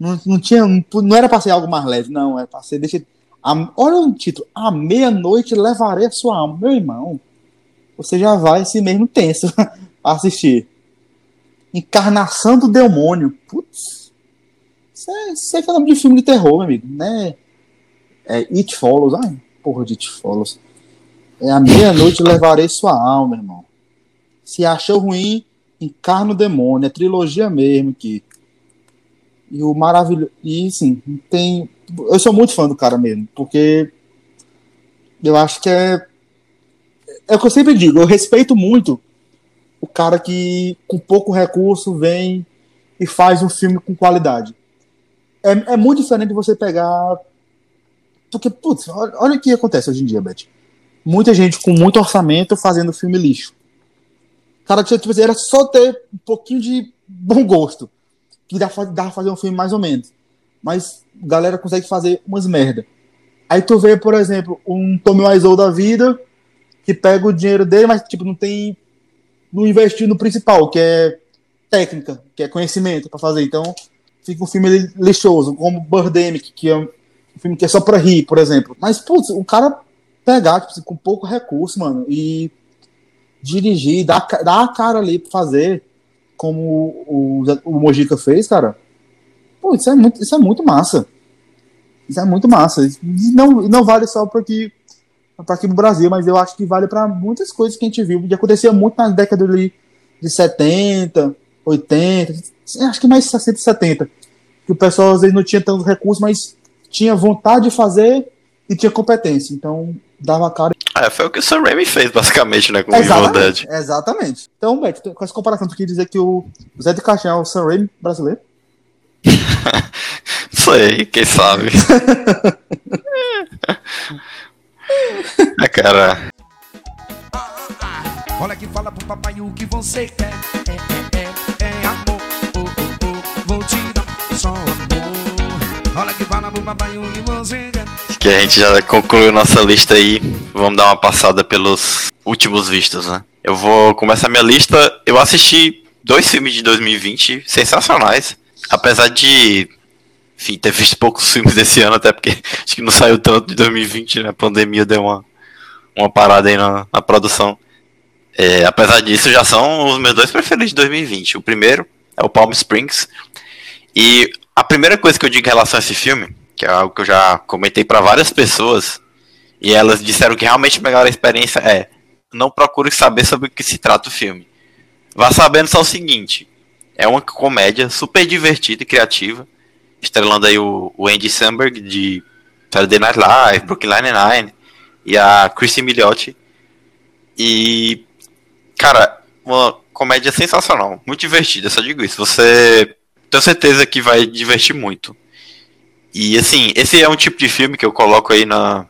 Não, não tinha. Não era pra ser algo mais leve, não. É pra ser. Deixa, a, olha o título. A meia-noite levarei a sua alma. Meu irmão. Você já vai esse mesmo tenso <laughs> assistir. Encarnação do demônio. Putz. Isso é, isso é nome de filme de terror, meu amigo. Né? É It Follows. Ai, porra de It Follows. É a meia-noite levarei sua alma, irmão. Se achou ruim, encarna o demônio. É trilogia mesmo aqui. E o maravilhoso. E sim, tem. Eu sou muito fã do cara mesmo, porque eu acho que é. É o que eu sempre digo, eu respeito muito o cara que com pouco recurso vem e faz um filme com qualidade. É, é muito diferente você pegar. Porque, putz, olha, o que acontece hoje em dia, Beth. Muita gente com muito orçamento fazendo filme lixo. Cara, tipo, era só ter um pouquinho de bom gosto. Que dá, dá pra fazer um filme mais ou menos. Mas a galera consegue fazer umas merda. Aí tu vê, por exemplo, um Tommy Wiseau da vida que pega o dinheiro dele, mas tipo, não tem. Não investiu no principal, que é técnica, que é conhecimento para fazer. Então, fica um filme lixoso, como Birdemic, que é um filme que é só pra rir, por exemplo. Mas, putz, o cara pegar, tipo, com pouco recurso, mano, e dirigir, dar, dar a cara ali pra fazer, como o, o, o Mojica fez, cara. Pô, isso é muito, isso é muito massa. Isso é muito massa. E não, não vale só para aqui, no Brasil, mas eu acho que vale para muitas coisas que a gente viu. E acontecia muito na década de, de 70, 80, acho que mais 60 e 70. Que o pessoal às vezes não tinha tantos recursos, mas tinha vontade de fazer e tinha competência. Então, dava cara. É, foi o que o Sam Raimi fez, basicamente, né? Com exatamente, exatamente. Então, Beto, com essa comparação, tu quer dizer que o Zé de Caixão é o Sam Raimi brasileiro? <laughs> Sei, quem sabe. é, <laughs> cara. Olha que fala pro papai o que você quer. É, é, é, é amor. Oh, oh, oh. Vou te dar só amor. Olha que fala pro papai o que você quer que a gente já concluiu nossa lista aí. Vamos dar uma passada pelos últimos vistos, né? Eu vou começar minha lista. Eu assisti dois filmes de 2020 sensacionais. Apesar de, enfim, ter visto poucos filmes desse ano, até porque <laughs> acho que não saiu tanto de 2020, né? A pandemia deu uma, uma parada aí na, na produção. É, apesar disso, já são os meus dois preferidos de 2020. O primeiro é o Palm Springs. E a primeira coisa que eu digo em relação a esse filme que é algo que eu já comentei para várias pessoas, e elas disseram que realmente a melhor experiência é não procure saber sobre o que se trata o filme. Vá sabendo só o seguinte: é uma comédia super divertida e criativa, estrelando aí o, o Andy Samberg de Saturday Night Live, Brooklyn Nine-Nine e a Chrissy Milioti. E, cara, uma comédia sensacional, muito divertida, só digo isso. Você tenho certeza que vai divertir muito. E assim, esse é um tipo de filme que eu coloco aí na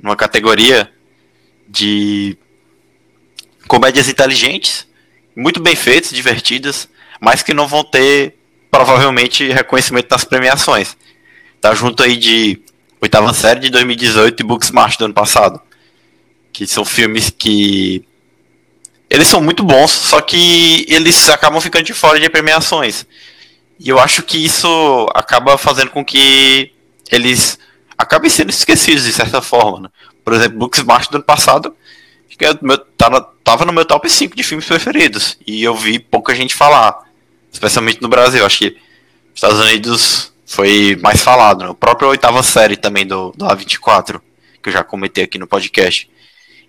numa categoria de comédias inteligentes, muito bem feitas, divertidas, mas que não vão ter provavelmente reconhecimento nas premiações. tá junto aí de oitava série de 2018 e Booksmart do ano passado. Que são filmes que. Eles são muito bons, só que eles acabam ficando de fora de premiações. E eu acho que isso acaba fazendo com que eles acabem sendo esquecidos de certa forma. Né? Por exemplo, Booksmart do ano passado meu, tava, tava no meu top 5 de filmes preferidos. E eu vi pouca gente falar. Especialmente no Brasil. Acho que Estados Unidos foi mais falado. Né? O próprio oitava série também do, do A24, que eu já comentei aqui no podcast.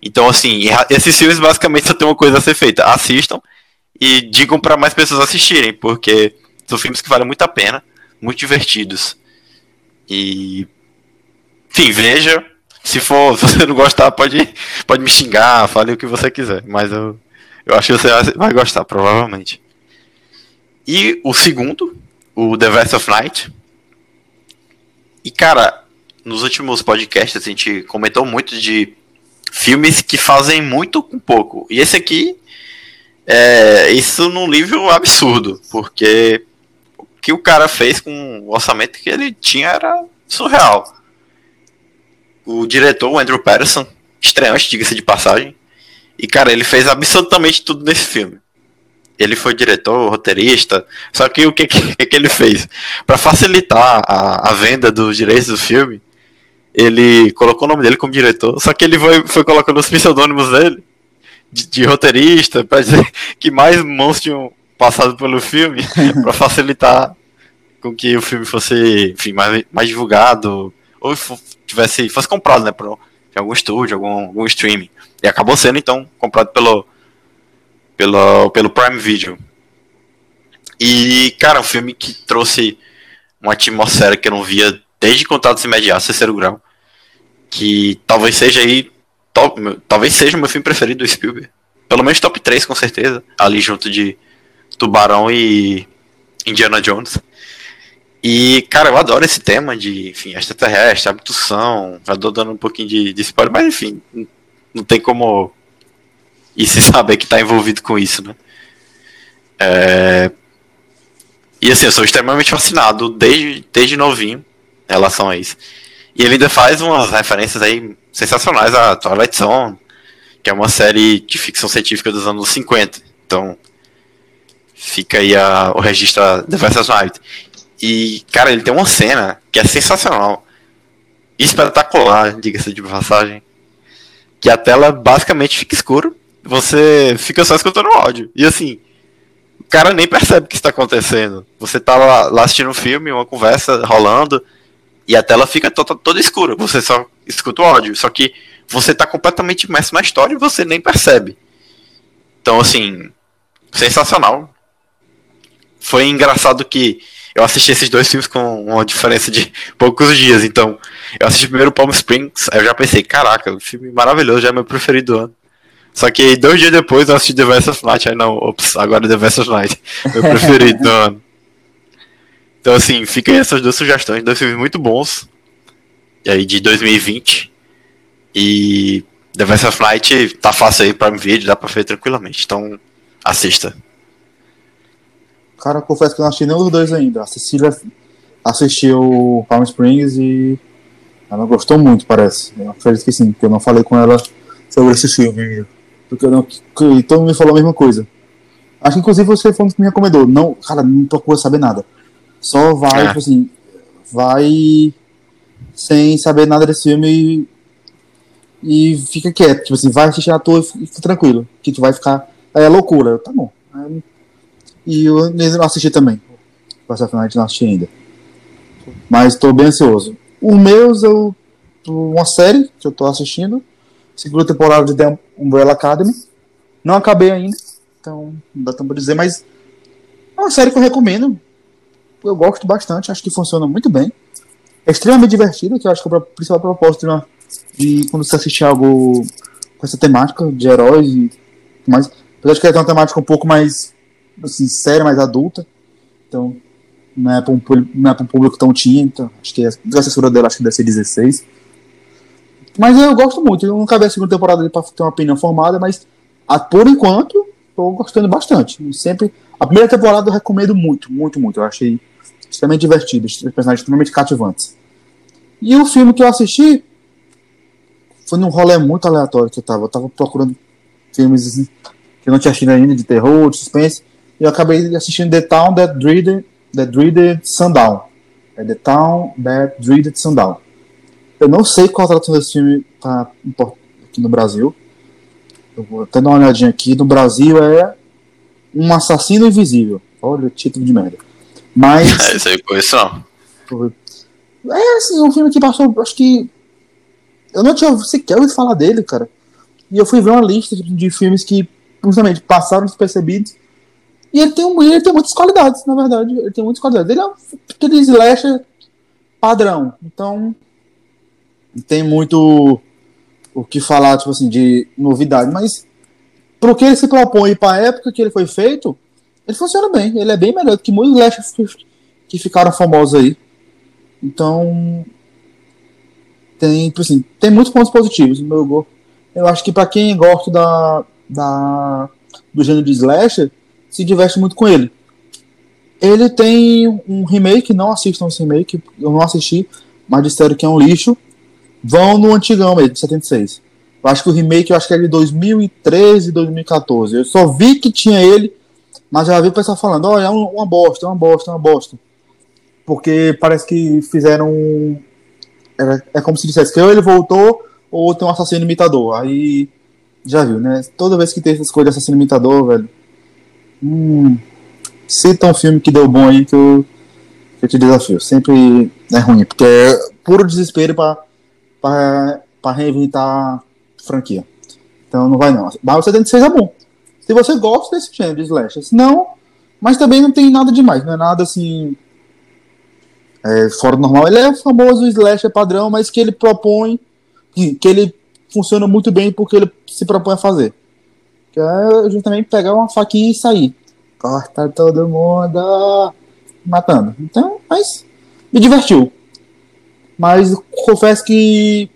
Então, assim, esses filmes basicamente só tem uma coisa a ser feita. Assistam e digam para mais pessoas assistirem, porque são filmes que valem muito a pena, muito divertidos. E. Enfim, veja. Se for, <laughs> se você não gostar, pode, pode me xingar, fale o que você quiser. Mas eu, eu acho que você vai gostar, provavelmente. E o segundo, o The Vest of Night. E cara, nos últimos podcasts a gente comentou muito de filmes que fazem muito com pouco. E esse aqui é isso num nível absurdo, porque o que o cara fez com o orçamento que ele tinha era surreal. O diretor, o Andrew Patterson, estreante, diga-se de passagem. E cara, ele fez absolutamente tudo nesse filme. Ele foi diretor, roteirista. Só que o que, que, <laughs> que ele fez? Para facilitar a, a venda dos direitos do filme, ele colocou o nome dele como diretor. Só que ele foi, foi colocando os pseudônimos dele de, de roteirista, para dizer <laughs> que mais mãos tinham passado pelo filme, <laughs> para facilitar com que o filme fosse enfim, mais, mais divulgado, ou tivesse, fosse comprado né, por algum estúdio, algum, algum streaming. E acabou sendo, então, comprado pelo, pelo, pelo Prime Video. E, cara, um filme que trouxe uma atmosfera que eu não via desde Contatos Imediatos, terceiro grau. Que talvez seja aí. Top, talvez seja o meu filme preferido do Spielberg. Pelo menos top 3, com certeza. Ali junto de Tubarão e Indiana Jones. E, cara, eu adoro esse tema de, enfim, extraterrestre, abdução. Tô dando um pouquinho de, de spoiler, mas enfim, não tem como <laughs> e se saber que está envolvido com isso, né? É... E assim, eu sou extremamente fascinado desde, desde novinho em relação a isso. E ele ainda faz umas referências aí sensacionais a Twilight Zone, que é uma série de ficção científica dos anos 50. Então, fica aí a, o registro The Versus Night. E, cara, ele tem uma cena que é sensacional. Espetacular, diga-se de passagem. Que a tela basicamente fica escura você fica só escutando o áudio. E assim, o cara nem percebe o que está acontecendo. Você tá lá, lá, assistindo um filme, uma conversa rolando, e a tela fica toda, toda escura. Você só escuta o áudio. Só que você está completamente imerso na história e você nem percebe. Então, assim, sensacional. Foi engraçado que eu assisti esses dois filmes com uma diferença de <laughs> poucos dias. Então, eu assisti primeiro Palm Springs, aí eu já pensei, caraca, o filme maravilhoso, já é meu preferido do ano. Só que dois dias depois eu assisti The of Night. Aí não, ops, agora The Vest of Night. Meu <laughs> preferido do ano. Então, assim, fiquem essas duas sugestões. Dois filmes muito bons. E aí, de 2020. E The of Night tá fácil aí pra me ver, dá pra ver tranquilamente. Então, assista. Cara, confesso que eu não assisti nenhum dos dois ainda. A Cecília assistiu Palm Springs e ela gostou muito, parece. Eu acredito que sim, porque eu não falei com ela sobre esse filme Porque não, que, todo mundo me falou a mesma coisa. Acho que inclusive você foi um que me recomendou. Não, cara, não procura saber nada. Só vai, é. tipo assim, vai sem saber nada desse filme e, e fica quieto. Tipo assim, vai assistir a toa e fica tranquilo. Que tu vai ficar. É loucura. Tá bom. E eu não assisti também. Passar final não assisti ainda. Mas tô bem ansioso. O meus, eu. Uma série que eu tô assistindo segunda temporada de The Umbrella Academy. Não acabei ainda, então não dá tempo pra dizer, mas é uma série que eu recomendo. Eu gosto bastante, acho que funciona muito bem. É extremamente divertida, que eu acho que é o principal propósito né, de quando você assistir algo com essa temática de heróis e mais. Apesar de que é uma temática um pouco mais assim, séria, mais adulta. Então, não é para um, é um público tão então, acho que a assessora dela acho que deve ser 16. Mas eu gosto muito. Eu nunca vi a segunda temporada para ter uma opinião formada, mas a, por enquanto estou gostando bastante. Sempre a primeira temporada eu recomendo muito, muito, muito. Eu achei extremamente divertido, os personagens extremamente cativantes. E o filme que eu assisti foi num rolê muito aleatório que eu tava. Eu tava procurando filmes assim, que eu não tinha assistido ainda, de terror, de suspense. E eu acabei assistindo The Town That Dreaded, That Dreaded Sundown. É The Town That Dreaded Sundown. Eu não sei qual a tradução desse filme tá aqui no Brasil. Eu vou até dar uma olhadinha aqui. No Brasil é Um Assassino Invisível. Olha o título de merda. Mas. <laughs> É, isso aí não. É assim, um filme que passou. Acho que. Eu não tinha sequer ouvido falar dele, cara. E eu fui ver uma lista de, de filmes que, justamente, passaram despercebidos. E ele tem, um, ele tem muitas qualidades, na verdade. Ele tem muitas qualidades. Ele é aquele slasher padrão. Então. Tem muito o que falar, tipo assim, de novidade. Mas, pro que ele se propõe e pra época que ele foi feito, ele funciona bem. Ele é bem melhor do que muitos slashers que ficaram famosos aí. Então, tem, tipo assim, tem muitos pontos positivos. Meu, eu acho que para quem gosta da, da, do gênero de slasher, se diverte muito com ele. Ele tem um remake, não assistam esse remake, eu não assisti, mas disseram que é um lixo. Vão no antigão mesmo, de 76. Eu acho que o remake eu acho que é de 2013, 2014. Eu só vi que tinha ele, mas já vi o pessoal falando, olha, é uma bosta, é uma bosta, é uma bosta porque parece que fizeram. É, é como se dissesse que ou ele voltou ou tem um assassino imitador. Aí já viu, né? Toda vez que tem essas coisas de assassino imitador, velho. Hum, cita um filme que deu bom aí que eu, que eu te desafio. Sempre é ruim, porque é puro desespero pra, pra reinventar franquia. Então não vai não. O 76 é bom. Se você gosta desse gênero de slasher. Se não, mas também não tem nada demais. Não é nada assim é, fora do normal. Ele é o famoso slasher padrão, mas que ele propõe, que, que ele funciona muito bem porque ele se propõe a fazer. Que é justamente pegar uma faquinha e sair. Corta todo mundo matando. Então, mas me divertiu. Mas confesso que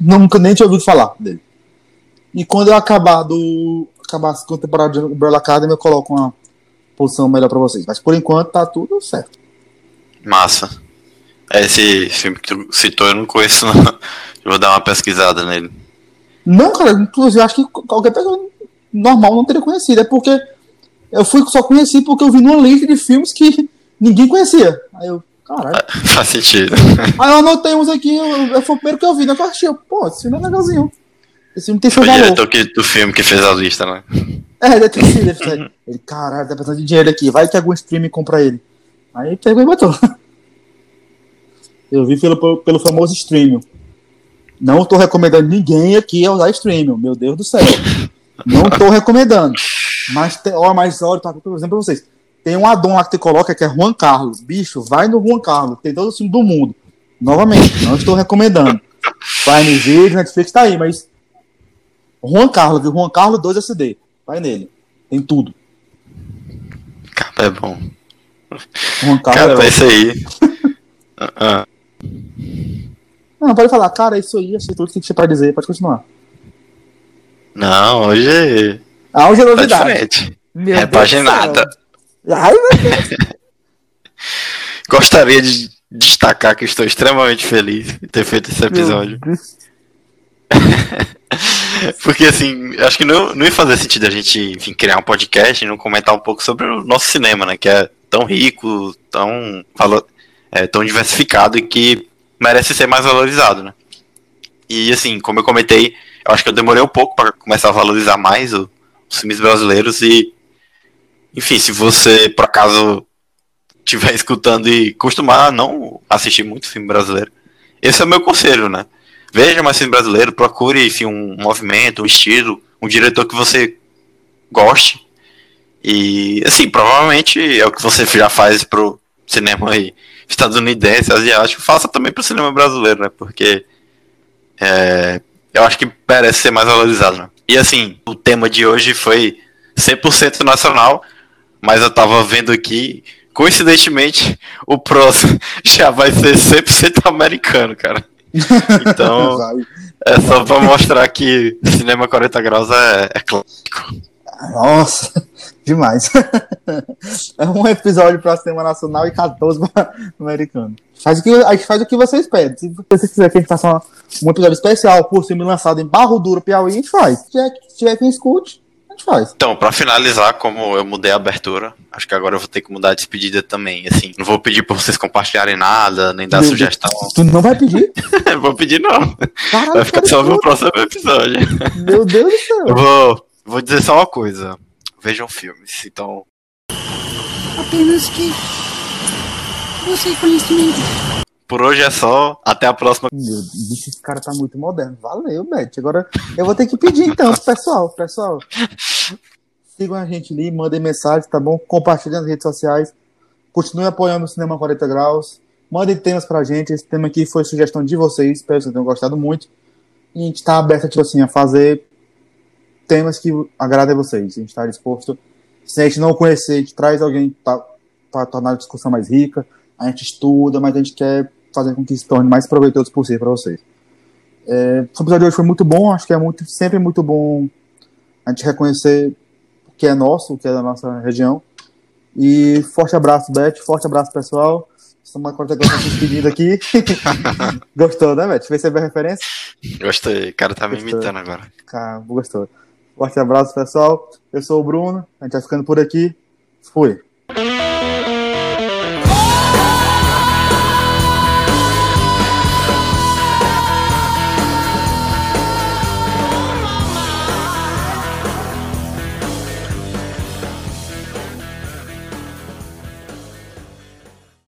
nunca nem tinha ouvido falar dele. E quando eu acabar do acabar a segunda temporada de Umbrella Academy, eu coloco uma posição melhor para vocês. Mas por enquanto tá tudo certo. Massa. Esse filme que tu citou eu não conheço, não. Eu vou dar uma pesquisada nele. Não, cara, inclusive acho que qualquer pessoa normal não teria conhecido. É porque eu fui só conheci porque eu vi numa lista de filmes que ninguém conhecia. Aí eu, caralho. <laughs> Faz sentido. Aí eu anotei uns aqui, foi o primeiro que eu vi, né? Eu achei, pô, esse filme é legalzinho. Esse filme tem seu valor. o diretor que, do filme que fez a lista, né? É, deve ter sido. <laughs> Ele, caralho, tá precisando de dinheiro aqui. Vai que algum streaming compra ele. Aí pegou e botou. <laughs> Eu vi pelo, pelo famoso streaming. Não estou recomendando ninguém aqui a usar streaming, meu Deus do céu. Não estou recomendando. Mas, ó, mas olha, tá, por exemplo, pra vocês. Tem um addon lá que você coloca que é Juan Carlos. Bicho, vai no Juan Carlos. Tem todo o filme do mundo. Novamente, não estou recomendando. Prime Video, Netflix tá aí, mas. Juan Carlos, viu? Juan Carlos 2 SD. Vai nele. Tem tudo. Cara, é bom. Juan Carlos Cara, é vai ser aí. uh -uh. Não, pode falar, cara, isso aí, achei tudo que tinha pra dizer, pode continuar. Não, hoje. Ah, hoje é tá novidade. diferente. Meu Repaginada. Ai, Deus. <laughs> Gostaria de destacar que estou extremamente feliz de ter feito esse episódio. <laughs> Porque assim, acho que não, não ia fazer sentido a gente, enfim, criar um podcast e não comentar um pouco sobre o nosso cinema, né? Que é tão rico, tão, é, tão diversificado e que merece ser mais valorizado, né? E assim, como eu comentei, eu acho que eu demorei um pouco para começar a valorizar mais o, os filmes brasileiros e, enfim, se você por acaso estiver <laughs> escutando e costumar não assistir muito filme brasileiro, esse é o meu conselho, né? Veja mais filme brasileiro, procure enfim, um movimento, um estilo, um diretor que você goste. E assim, provavelmente é o que você já faz pro cinema aí estadunidense, asiático, faça também pro cinema brasileiro, né? Porque é, eu acho que merece ser mais valorizado, né? E assim, o tema de hoje foi 100% nacional, mas eu tava vendo aqui, coincidentemente, o próximo <laughs> já vai ser 100% americano, cara. Então, <laughs> é só pra mostrar que cinema 40 graus é, é clássico. Nossa, demais. <laughs> é um episódio para cinema nacional e 14 para americano. Faz o que, a gente faz o que vocês pedem. Se você quiser que a gente faça um episódio especial por cima lançado em Barro Duro, Piauí, a gente faz. Se tiver, se tiver quem escute, gente faz. Então, para finalizar, como eu mudei a abertura, acho que agora eu vou ter que mudar a despedida também. Assim, não vou pedir para vocês compartilharem nada, nem dar Meu sugestão. Deus. Tu não vai pedir? <laughs> vou pedir, não. Caralho, vai ficar só no próximo episódio. Meu Deus do céu. Eu vou, vou dizer só uma coisa. Vejam filmes, então. Apenas que. Você conhecimento. Por hoje é só. Até a próxima. Meu Deus, esse cara tá muito moderno. Valeu, Beth. Agora eu vou ter que pedir então, pessoal. Pessoal. Sigam a gente ali, mandem mensagem, tá bom? Compartilhem nas redes sociais. Continue apoiando o Cinema 40 Graus. Mandem temas pra gente. Esse tema aqui foi sugestão de vocês. Espero que vocês tenham gostado muito. E a gente tá aberto, tipo assim, a fazer temas que agradem a vocês. A gente está disposto. Se a gente não conhecer, a gente traz alguém para tornar a discussão mais rica. A gente estuda, mas a gente quer fazer com que se torne mais proveitoso possível para vocês. É, o episódio de hoje foi muito bom. Acho que é muito, sempre muito bom a gente reconhecer o que é nosso, o que é da nossa região. E forte abraço, Beth. Forte abraço, pessoal. Estamos com a despedida aqui. <laughs> Gostou, né, Beth? Fez a referência? Gostei. O cara tá me imitando agora. Cara, gostou. Forte abraço, pessoal. Eu sou o Bruno. A gente vai ficando por aqui. Fui.